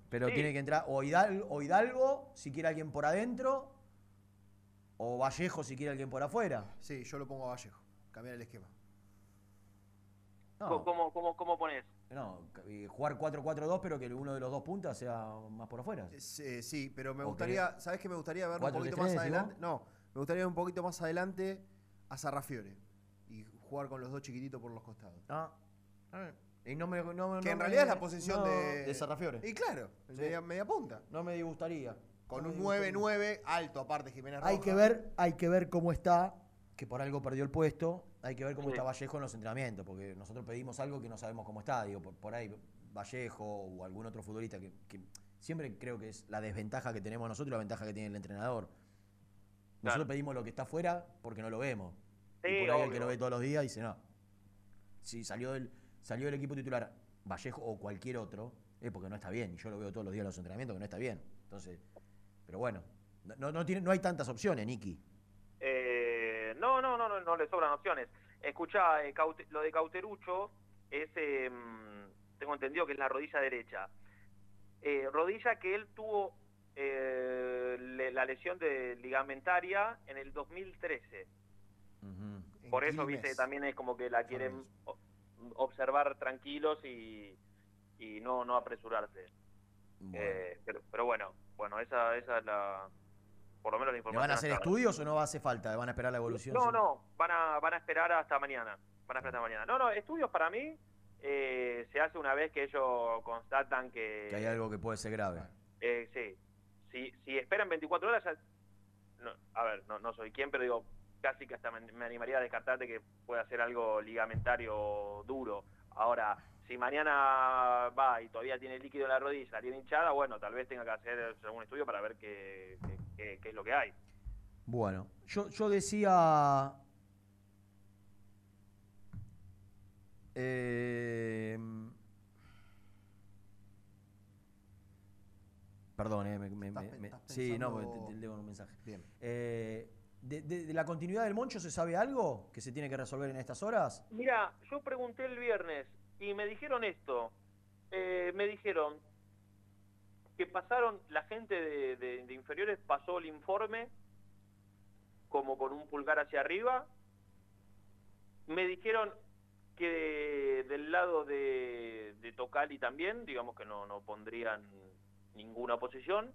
Pero Sí. tiene que entrar o Hidalgo, o Hidalgo, si quiere alguien por adentro, o Vallejo, si quiere alguien por afuera. Sí, yo lo pongo a Vallejo. Cambiar el esquema. No. ¿cómo, cómo, cómo pones? No, eh, jugar 4-4-2, pero que uno de los dos puntas sea más por afuera. Sí, sí, pero me ¿O gustaría, ¿sabes qué me gustaría ver un ¿Cuatro, poquito más adelante? No, me gustaría un poquito más adelante a Sarrafiore y jugar con los dos chiquititos por los costados. Ah, Y no me, no, que no en me- realidad es la posición no, de de Sarrafiore. Y claro, Sí. media, media punta. No me disgustaría. Con un disgustaría. 9-9 alto aparte Jiménez Rojas. Hay que ver, hay que ver cómo está, que por algo perdió el puesto. Hay que ver cómo Sí. está Vallejo en los entrenamientos, porque nosotros pedimos algo que no sabemos cómo está. Digo, por, por ahí Vallejo o algún otro futbolista que, que siempre creo que es la desventaja que tenemos nosotros y la ventaja que tiene el entrenador. Nosotros pedimos lo que está afuera porque no lo vemos. Sí, y por ahí el que lo ve todos los días dice, no. Si salió del, salió del equipo titular Vallejo o cualquier otro, es porque no está bien. Y yo lo veo todos los días en los entrenamientos que no está bien. Entonces, pero bueno, no, no, tiene, no hay tantas opciones, Nicky. Eh, no, no, no, no, no le sobran opciones. Escuchá, eh, Caute- lo de Cauterucho es, eh, mm, tengo entendido que es la rodilla derecha. Eh, rodilla que él tuvo eh, le- la lesión de ligamentaria en el 2013. Por eso, Quilmes. viste, también es como que la quieren observar tranquilos y, y no, no apresurarse. Eh, pero, pero bueno, bueno, esa, esa es la, por lo menos la ¿Le información. van a hacer hasta ahora. estudios o no hace falta? ¿Van a esperar la evolución? No, no, van a, van a esperar hasta mañana. van a presentar mañana. No, no, estudios para mí eh, se hace una vez que ellos constatan que... Que hay algo que puede ser grave. Eh, sí. Si, esperan 24 horas, a ver, no, soy quien, pero digo, casi que hasta me, animaría a descartarte que pueda ser algo ligamentario duro. Ahora, si mañana va y todavía tiene líquido en la rodilla, la tiene hinchada, bueno, tal vez tenga que hacer algún estudio para ver qué es lo que hay. Bueno, yo, yo decía. eh, perdón, eh, me- me- me- me- sí, no, te, te leo un mensaje. Bien. Eh, de, de- de la continuidad del Moncho se sabe algo que se tiene que resolver en estas horas? Mira, yo pregunté el viernes y me dijeron esto. Eh, me dijeron que pasaron, la gente de, de- de inferiores pasó el informe como con un pulgar hacia arriba. Me dijeron que del lado de, de Tocali también, digamos que no, no pondrían ninguna oposición,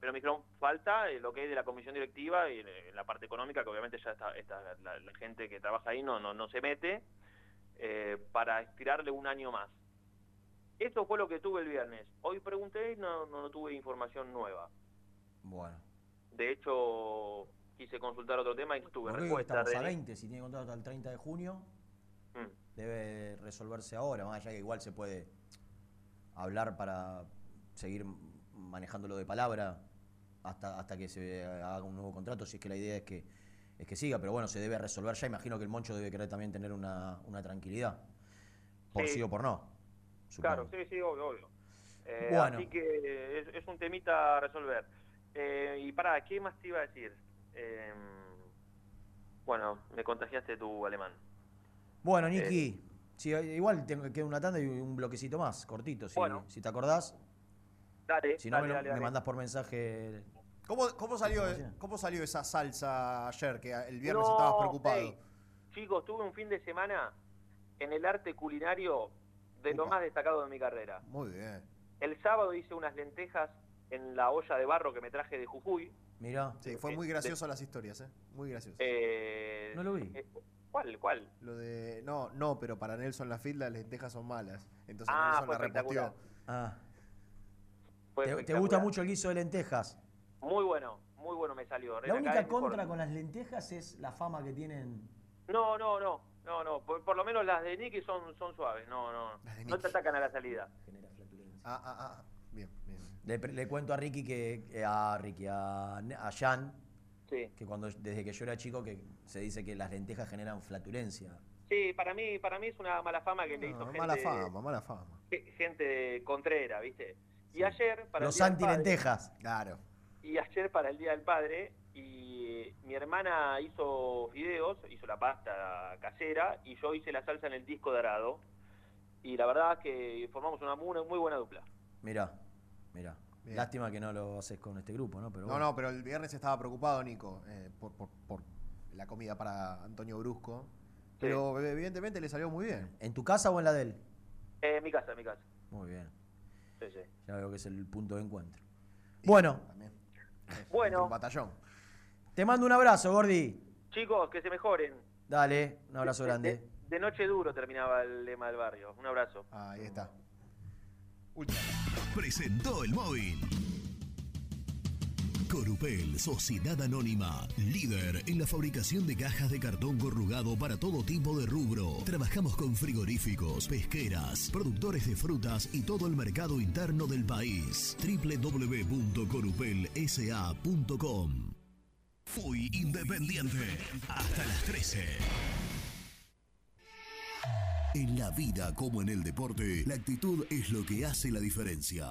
pero me dijeron falta eh, lo que es de la comisión directiva y eh, la parte económica, que obviamente ya está, está la, la gente que trabaja ahí no, no, no se mete, eh, para estirarle un año más. Eso fue lo que tuve el viernes. Hoy pregunté y no, no, no tuve información nueva. Bueno. De hecho, quise consultar otro tema y no tuve respuesta. estamos a de- 20, si tiene contrato hasta el 30 de junio, Mm. debe resolverse ahora, más allá que igual se puede hablar para seguir manejándolo de palabra hasta, hasta que se haga un nuevo contrato, si es que la idea es que, es que siga, pero bueno, se debe resolver ya, imagino que el Moncho debe querer también tener una, una tranquilidad, por Sí. sí o por no. Claro, sí, sí, obvio, obvio. Eh, Bueno. Así que es, es un temita a resolver. Eh, y para, ¿qué más te iba a decir? Eh, bueno, me contagiaste tu alemán. Bueno, Niki, sí, igual tengo que queda una tanda y un bloquecito más, cortito, si, Bueno. si te acordás. Dale, Si no, dale, me, lo- dale, me dale. mandás por mensaje. ¿Cómo, cómo, salió, Información. ¿Cómo salió esa salsa ayer? Que el viernes No, estabas preocupado. chicos, tuve un fin de semana en el arte culinario de lo más destacado de mi carrera. Muy bien. El sábado hice unas lentejas en la olla de barro que me traje de Jujuy. Mira. Sí, fue muy gracioso las historias, ¿eh? Muy gracioso. Eh, No lo vi. eh, ¿Cuál? ¿Cuál? Lo de. No, no, pero para Nelson Lafitte las lentejas son malas. Entonces Ah, Nelson fue la espectacular. Ah. Fue ¿Te, gusta mucho el guiso de lentejas? Muy bueno, muy bueno me salió. La única contra con las lentejas es la fama que tienen. No, no, no, no, no. Por, por lo menos las de Nicky son, son suaves. No, no. No te atacan a la salida. Ah, ah, ah. Bien, bien. Le, cuento a Ricky que. eh, a Ricky, a, a Jan, Sí. que cuando desde que yo era chico que se dice que las lentejas generan flatulencia. Sí, para mí, para mí es una mala fama que le hizo No, gente, mala fama, mala fama. ge- gente contrera, ¿viste? Y ayer para el Los Día del Padre- anti-lentejas. Claro. Y ayer para el Día del Padre, y mi hermana hizo fideos, hizo la pasta casera, y yo hice la salsa en el disco dorado. Y la verdad es que formamos una muy, muy buena dupla. Mirá, mirá. Bien. Lástima que no lo haces con este grupo, ¿no? Pero No, bueno. no, pero el viernes estaba preocupado, Nico, eh, por, por- por la comida para Antonio Brusco. Pero evidentemente le salió muy bien. ¿En tu casa o en la de él? Eh, en mi casa, en mi casa. Muy bien. Sí, sí. Ya veo que es el punto de encuentro. Bueno, Bueno, Un batallón. te mando un abrazo, Gordi. chicos, que se mejoren. Dale, un abrazo grande. De noche duro terminaba el lema del barrio. Un abrazo. Ahí está. Presentó el móvil. Corupel, Sociedad Anónima, líder en la fabricación de cajas de cartón corrugado para todo tipo de rubro. Trabajamos con frigoríficos, pesqueras, productores de frutas y todo el mercado interno del país. www.corupelsa.com Fui independiente hasta las 13. En la vida como en el deporte, la actitud es lo que hace la diferencia.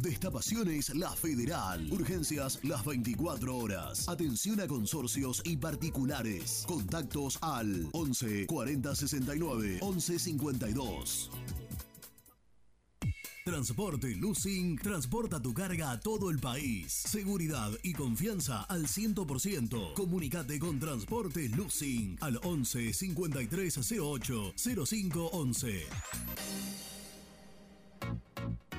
Destapaciones La Federal. Urgencias las 24 horas. Atención a consorcios y particulares. Contactos al 11 40 69 11 52. Transporte Lucing transporta tu carga a todo el país. Seguridad y confianza al 100%. Comunicate con Transporte Lucing al 11 53 08 05 11.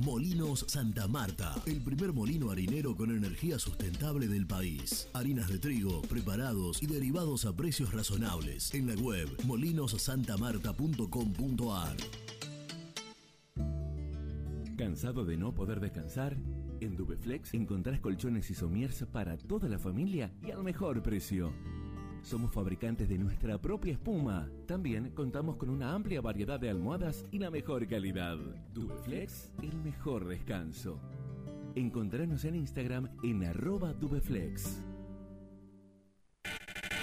Molinos Santa Marta, el primer molino harinero con energía sustentable del país. Harinas de trigo, preparados y derivados a precios razonables. En la web molinosantamarta.com.ar. ¿Cansado de no poder descansar? En Dubeflex encontrás colchones y somiers para toda la familia y al mejor precio. Somos fabricantes de nuestra propia espuma. También contamos con una amplia variedad de almohadas y la mejor calidad. Dubeflex, el mejor descanso. Encontranos en Instagram en arroba Dubeflex.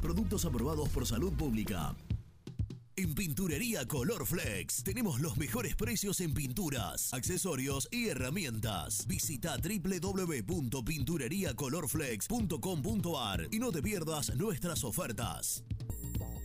Productos aprobados por salud pública. En Pinturería Color Flex tenemos los mejores precios en pinturas, accesorios y herramientas. Visita www.pintureriacolorflex.com.ar y no te pierdas nuestras ofertas.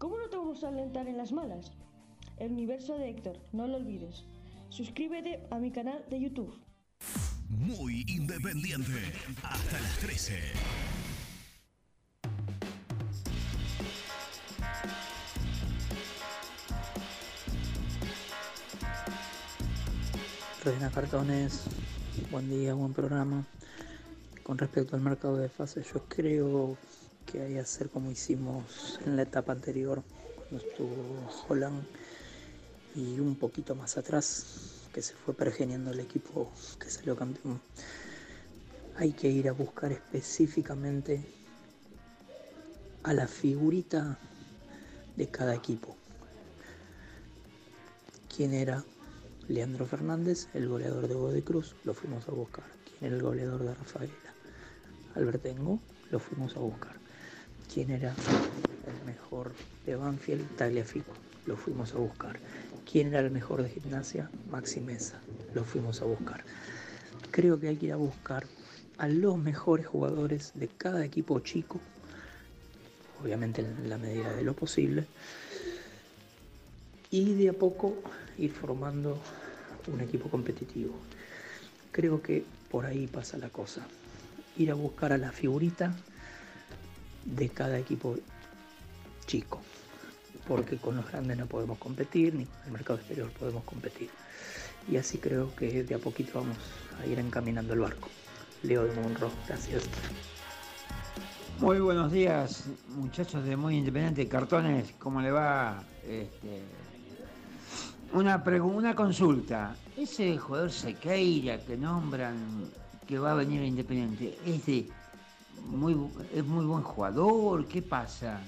¿cómo no te vamos a alentar en las malas? El universo de Héctor, no lo olvides. Suscríbete a mi canal de YouTube. Muy independiente. Hasta las 13. Reina Cartones, buen día, buen programa. Con respecto al mercado de fase, yo creo que hay que hacer como hicimos en la etapa anterior, cuando estuvo Holland, y un poquito más atrás, que se fue pergeniando el equipo que salió campeón. Hay que ir a buscar específicamente a la figurita de cada equipo. ¿Quién era Leandro Fernández, el goleador de Godoy Cruz? Lo fuimos a buscar. ¿Quién era el goleador de Rafaela? Albertengo, lo fuimos a buscar. ¿Quién era el mejor de Banfield? Tagliafico, lo fuimos a buscar. ¿Quién era el mejor de gimnasia? Maxi Mesa, lo fuimos a buscar. Creo que hay que ir a buscar a los mejores jugadores de cada equipo chico, obviamente en la medida de lo posible, y de a poco ir formando un equipo competitivo. Creo que por ahí pasa la cosa. Ir a buscar a la figurita de cada equipo chico. Porque con los grandes no podemos competir, ni con el mercado exterior podemos competir. Y así creo que de a poquito vamos a ir encaminando el barco. Leo de Monroe, gracias. Muy buenos días, muchachos de Muy Independiente Cartones. ¿Cómo le va? Este, una, una consulta. Ese jugador Sequeira que nombran que va a venir a Independiente, ¿es, de muy, ¿es muy buen jugador? ¿Qué pasa?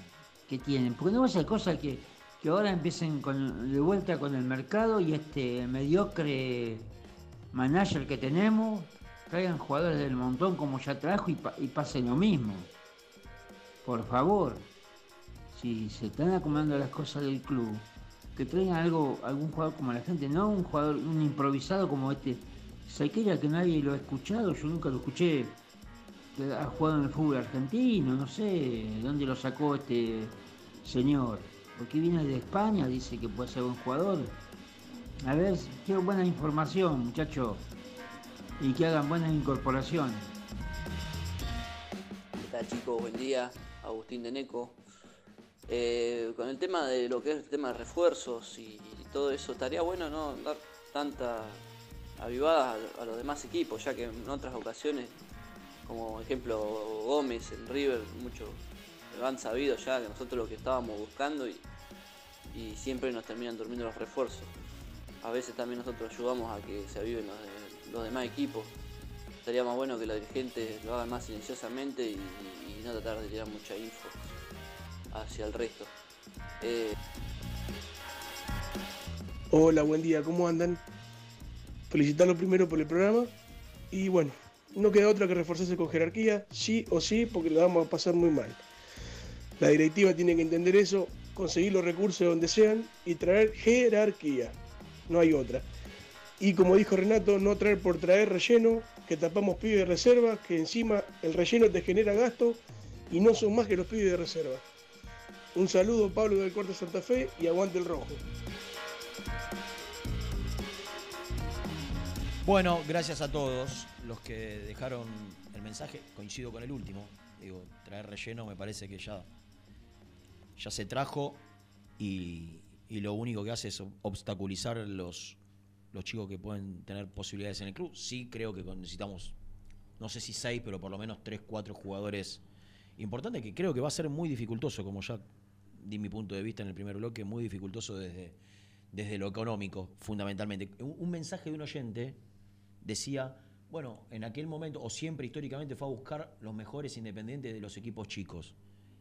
¿Qué tienen? Porque no va a ser cosa que, que ahora empiecen de vuelta con el mercado y este mediocre manager que tenemos traigan jugadores del montón como ya trajo y, pa- y pase lo mismo. Por favor, si se están acomodando las cosas del club, que traigan algo, algún jugador como la gente, no un jugador, un improvisado como este Sequeira que nadie lo ha escuchado, yo nunca lo escuché, ha jugado en el fútbol argentino, no sé dónde lo sacó este señor, porque viene de España, dice que puede ser buen jugador. A ver, quiero buena información, muchachos, y que hagan buenas incorporaciones. ¿Qué tal chicos? Buen día, Agustín de Neco. Eh, con el tema de lo que es el tema de refuerzos y, todo eso, estaría bueno no dar tanta avivada a los demás equipos, ya que en otras ocasiones, como ejemplo Gómez en River, muchos lo han sabido ya que nosotros lo que estábamos buscando y, siempre nos terminan durmiendo los refuerzos. A veces también nosotros ayudamos a que se aviven los, de- los demás equipos. Estaría más bueno que los dirigentes lo hagan más silenciosamente y, no tratar de tirar mucha info hacia el resto. Eh, Hola, buen día, ¿cómo andan? Felicitarlos primero por el programa y bueno, no queda otra que reforzarse con jerarquía, sí o sí, porque lo vamos a pasar muy mal. La directiva tiene que entender eso, conseguir los recursos donde sean y traer jerarquía, no hay otra. Y como dijo Renato, no traer por traer relleno, que tapamos pibes de reserva, que encima el relleno te genera gasto y no son más que los pibes de reserva. Un saludo Pablo del Corte Santa Fe y aguante el rojo. Bueno, gracias a todos los que dejaron el mensaje. Coincido con el último. Digo, traer relleno me parece que ya, ya se trajo y, y lo único que hace es obstaculizar los, los chicos que pueden tener posibilidades en el club. Sí creo que necesitamos, no sé si seis, pero por lo menos tres, cuatro jugadores importantes que creo que va a ser muy dificultoso, como ya di mi punto de vista en el primer bloque, muy dificultoso desde, desde lo económico, fundamentalmente. Un, un mensaje de un oyente decía, bueno, en aquel momento, o siempre históricamente, fue a buscar los mejores independientes de los equipos chicos.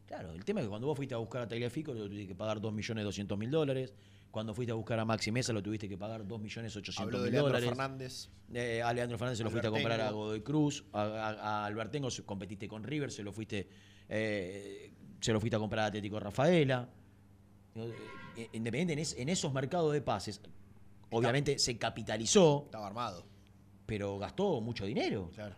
Claro, el tema es que cuando vos fuiste a buscar a Tagliafico lo tuviste que pagar 2.200.000 dólares. Cuando fuiste a buscar a Maxi Mesa lo tuviste que pagar 2.800.000 Habló de mil Leandro dólares. Fernández. Eh, a Leandro Fernández se lo fuiste a comprar a Godoy Cruz. A, a- a Albertengo competiste con River, se lo fuiste, eh, se lo fuiste a comprar a Atlético Rafaela. Eh, Independiente en, es- en esos mercados de pases, obviamente se capitalizó. Estaba armado. Pero gastó mucho dinero. Claro.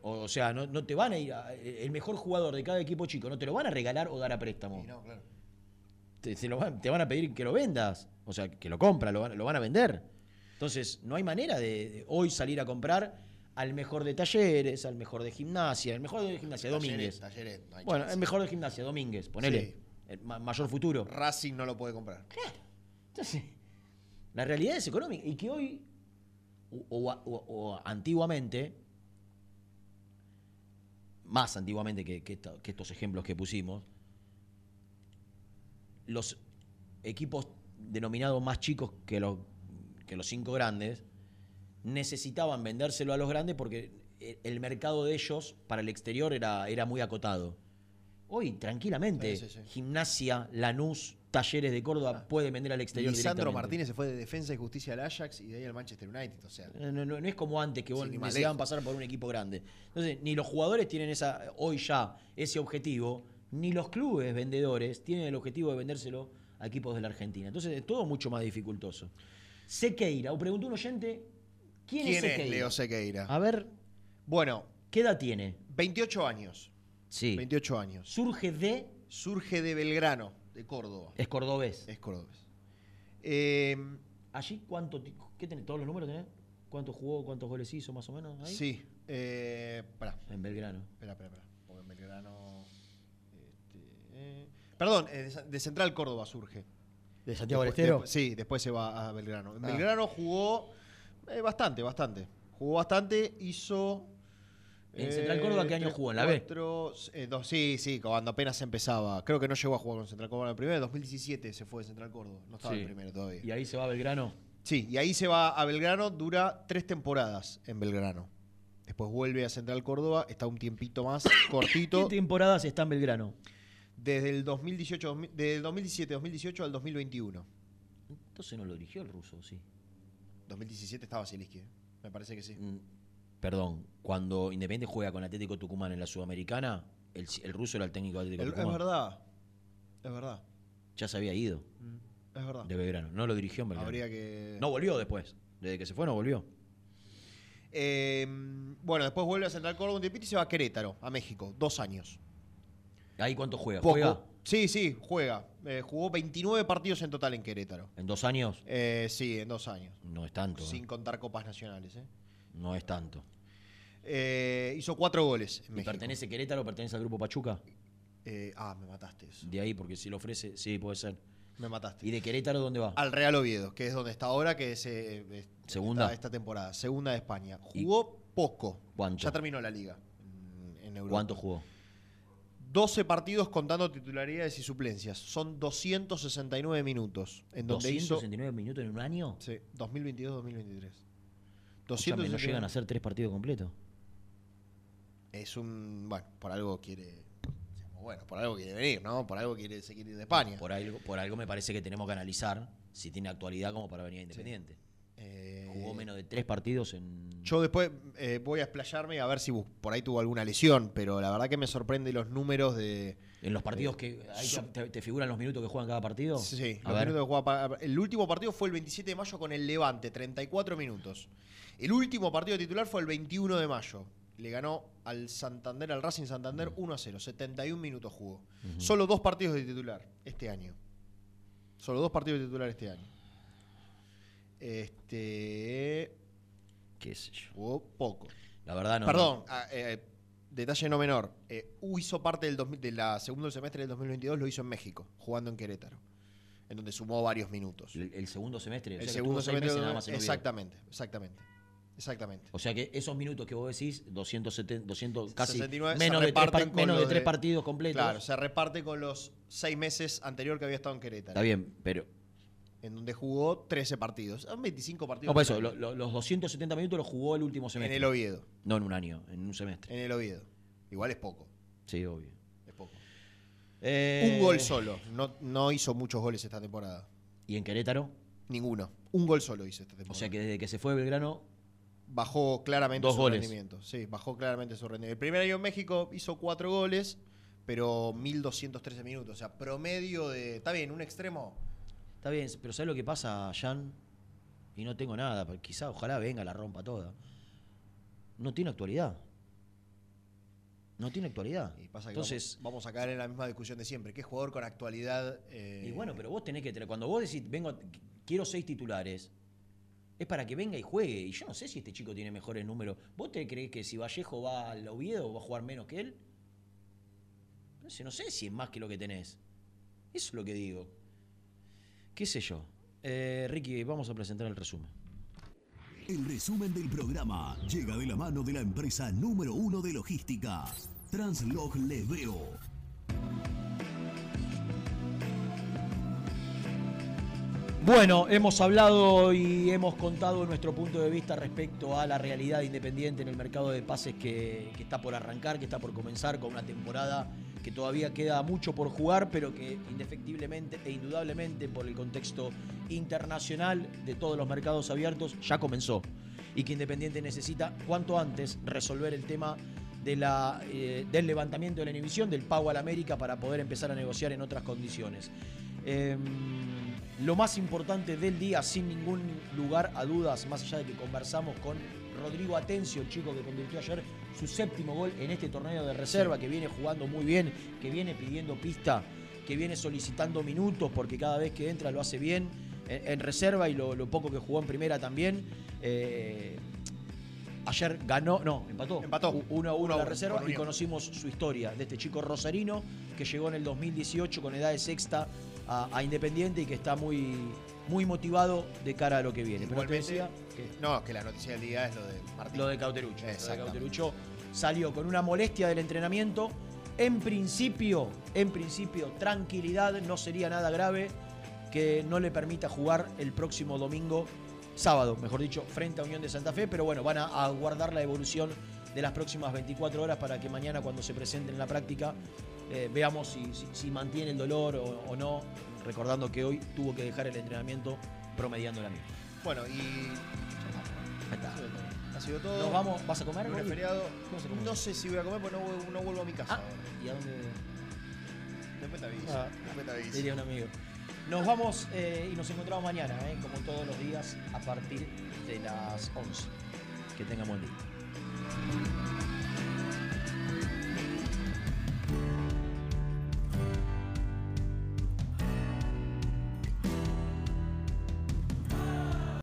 O, o sea, no, no te van a ir. a- el mejor jugador de cada equipo chico, no te lo van a regalar o dar a préstamo. Y no, claro. te, se lo van, te van a pedir que lo vendas. O sea, que lo compra, lo van, lo van a vender. Entonces, no hay manera de, de hoy salir a comprar al mejor de talleres, al mejor de gimnasia, el mejor de gimnasia, Talleres, Domínguez. Talleres, no hay bueno, el mejor de gimnasia, Domínguez, ponele. Sí. El ma- mayor futuro. Racing no lo puede comprar. Entonces, la realidad es económica. Y que hoy, o, o- o- o antiguamente, más antiguamente que, que esta- que estos ejemplos que pusimos, los equipos denominados más chicos que los, que los cinco grandes necesitaban vendérselo a los grandes porque e- el mercado de ellos para el exterior era, era muy acotado. Hoy, tranquilamente, Sí, sí, sí. Gimnasia, Lanús, Talleres de Córdoba pueden vender al exterior Lisandro. Martínez se fue de Defensa y Justicia al Ajax y de ahí al Manchester United. O sea, No, no- no es como antes que vos Sí, necesitaban pasar por un equipo grande. Entonces, ni los jugadores tienen esa hoy ya ese objetivo, ni los clubes vendedores tienen el objetivo de vendérselo a equipos de la Argentina. Entonces, es todo mucho más dificultoso. Sequeira, o preguntó un oyente, ¿quién, ¿quién es es Sequeira? Leo Sequeira? A ver, Bueno, ¿qué edad tiene? 28 años. Sí. 28 años. Surge de, Surge de Belgrano, de Córdoba. es cordobés. Es cordobés. Eh, Allí, ¿cuánto, ¿qué tenés? ¿Todos los números tenés? ¿Cuánto jugó, cuántos goles hizo más o menos? Ahí? sí. Eh, pará, En Belgrano. espera, espera, espera. Porque en Belgrano. este, eh, perdón, eh, de, Central Córdoba surge. ¿De Santiago del Estero? sí, después se va a Belgrano. En Ah. Belgrano jugó eh, bastante, bastante. Jugó bastante, hizo. ¿En Central Córdoba qué año jugó? ¿En la B? cuatro, eh, dos- sí, sí, cuando apenas empezaba. Creo que no llegó a jugar con Central Córdoba en el primero. En 2017 se fue de Central Córdoba. No estaba en el primero todavía. Y ahí se va a Belgrano. Sí, y ahí se va a Belgrano, dura tres temporadas en Belgrano. Después vuelve a Central Córdoba, está un tiempito más, <coughs> cortito, ¿Qué temporadas está en Belgrano? desde el 2018, 2000 del 2017-2018 al 2021. Entonces no lo dirigió el ruso, sí. 2017 estaba Zielinski, ¿eh? me parece que sí. Mm, Perdón, cuando Independiente juega con Atlético Tucumán en la Sudamericana, el, el ruso era el técnico de Atlético El- es Tucumán. verdad, es verdad, Ya se había ido es verdad. de Belgrano. No lo dirigió en Belgrano. Habría que... No volvió después. Desde que se fue no volvió. Eh, bueno, después vuelve a Central Córdoba un tiempito y se va a Querétaro, a México, dos años. ¿Ahí cuánto juega? Poco. ¿Juega Sí, sí, juega. Eh, jugó 29 partidos en total en Querétaro. en dos años? Eh, sí, en dos años. No es tanto. ¿eh? Sin contar copas nacionales. ¿eh? No es tanto. Eh, hizo cuatro goles en ¿Y México. pertenece Querétaro o pertenece al grupo Pachuca? Eh, ah, me mataste eso. De ahí, porque si lo ofrece, sí, puede ser. Me mataste. ¿Y de Querétaro dónde va? Al Real Oviedo, que es donde está ahora, que es eh, Segunda. Esta, esta temporada. Segunda de España. Jugó poco. ¿Cuánto? Ya terminó la liga en, en Europa. ¿Cuánto jugó? 12 partidos contando titularidades y suplencias. Son 269 minutos. En donde hizo. 269 minutos en un año. Sí, 2022-2023. Escúchame, ¿No llegan a ser tres partidos completos? Es un. Bueno, por algo quiere. Bueno, por algo quiere venir, ¿no? Por algo quiere, se quiere ir de España. Por algo, por algo me parece que tenemos que analizar si tiene actualidad como para venir a Independiente. Eh, Jugó menos de tres partidos en. Yo después eh, voy a explayarme a ver si por ahí tuvo alguna lesión, pero la verdad que me sorprende los números de. En los partidos que. ahí so- te, te figuran los minutos que juegan cada partido? Sí, A los ver. minutos que juega El último partido fue el 27 de mayo con el Levante, 34 minutos. El último partido titular fue el 21 de mayo. Le ganó al Santander, al Racing Santander 1 a 0. 71 minutos jugó. Solo dos partidos de titular este año. Solo dos partidos de titular este año. Este. ¿Qué sé yo? Jugó poco. La verdad no. Perdón, ah, eh, detalle no menor. Eh, U hizo parte del 2000 de la segundo semestre del 2022, lo hizo en México, jugando en Querétaro, en donde sumó varios minutos. El, el segundo semestre. o El sea que segundo semestre meses nada más exactamente, exactamente, exactamente. O sea que esos minutos que vos decís, 270, 200, casi 69 se menos, de tres, par- menos de tres partidos completos. Claro, se reparte con los seis meses anterior que había estado en Querétaro. Está bien, pero. En donde jugó 13 partidos. Son 25 partidos. No, por eso, en lo- lo- los 270 minutos los jugó el último semestre. el Oviedo. No en un año, en un semestre. En el Oviedo. Igual es poco. Sí, obvio. Es poco. Eh, Un gol solo. No, no hizo muchos goles esta temporada. ¿Y en Querétaro? Ninguno. Un gol solo hizo esta temporada. O sea que desde que se fue Belgrano, bajó claramente Dos su goles. rendimiento. Sí, bajó claramente su rendimiento. El primer año en México hizo cuatro goles, pero 1213 minutos. O sea, promedio de. Está bien, un extremo. está bien, pero ¿sabes lo que pasa, Jan? Y no tengo nada, pero quizá, ojalá venga, la rompa toda. No tiene actualidad. No tiene actualidad. Y pasa que Entonces, vamos, vamos a caer en la misma discusión de siempre. ¿Qué jugador con actualidad? eh, Y bueno, pero vos tenés que tener. Cuando vos decís, vengo, a- quiero seis titulares, es para que venga y juegue. Y yo no sé si este chico tiene mejores números. ¿Vos te crees que si Vallejo va al Oviedo va a jugar menos que él? No sé, no sé si es más que lo que tenés. Eso es lo que digo. ¿Qué sé yo? Eh, Ricky, vamos a presentar el resumen. El resumen del programa llega de la mano de la empresa número uno de logística, Translog Leveo. Bueno, hemos hablado y hemos contado nuestro punto de vista respecto a la realidad independiente en el mercado de pases que, está por arrancar, que está por comenzar con una temporada que todavía queda mucho por jugar, pero que indefectiblemente e indudablemente por el contexto internacional de todos los mercados abiertos ya comenzó. Y que Independiente necesita cuanto antes resolver el tema la, eh, del levantamiento de la inhibición, del pago al América para poder empezar a negociar en otras condiciones. Em, lo más importante del día, sin ningún lugar a dudas, más allá de que conversamos con Rodrigo Atencio, el chico que convirtió ayer su séptimo gol en este torneo de reserva, que viene jugando muy bien, que viene pidiendo pista, que viene solicitando minutos, porque cada vez que entra lo hace bien en, en reserva y lo, lo poco que jugó en primera también. Eh, Ayer ganó, no, empató. Empató. 1 a 1 Uno a la uno, reserva y conocimos su historia de este chico rosarino que llegó en el 2018 con edad de sexta a, a Independiente y que está muy, muy motivado de cara a lo que viene. Pero te Igualmente, decía que No, que la noticia del día es lo de Martín. lo de Cauterucho. Lo de. Cauterucho salió con una molestia del entrenamiento. En principio, en principio, tranquilidad, no sería nada grave que no le permita jugar el próximo domingo, sábado, mejor dicho, frente a Unión de Santa Fe, pero bueno, van a aguardar la evolución de las próximas 24 horas para que mañana cuando se presente en la práctica eh, veamos si, si- si mantiene el dolor o, o no, recordando que hoy tuvo que dejar el entrenamiento promediando la misma. Bueno, y. Ahí está. Ha sido todo. Nos vamos, ¿vas a comer? No sé si voy a comer porque no, vuelvo- no vuelvo a mi casa. Ah. ¿y a dónde? Después te aviso. Ah, después te aviso. diría un amigo. Nos vamos eh, y nos encontramos mañana, eh, como todos los días, a partir de las 11. Que tengan buen día.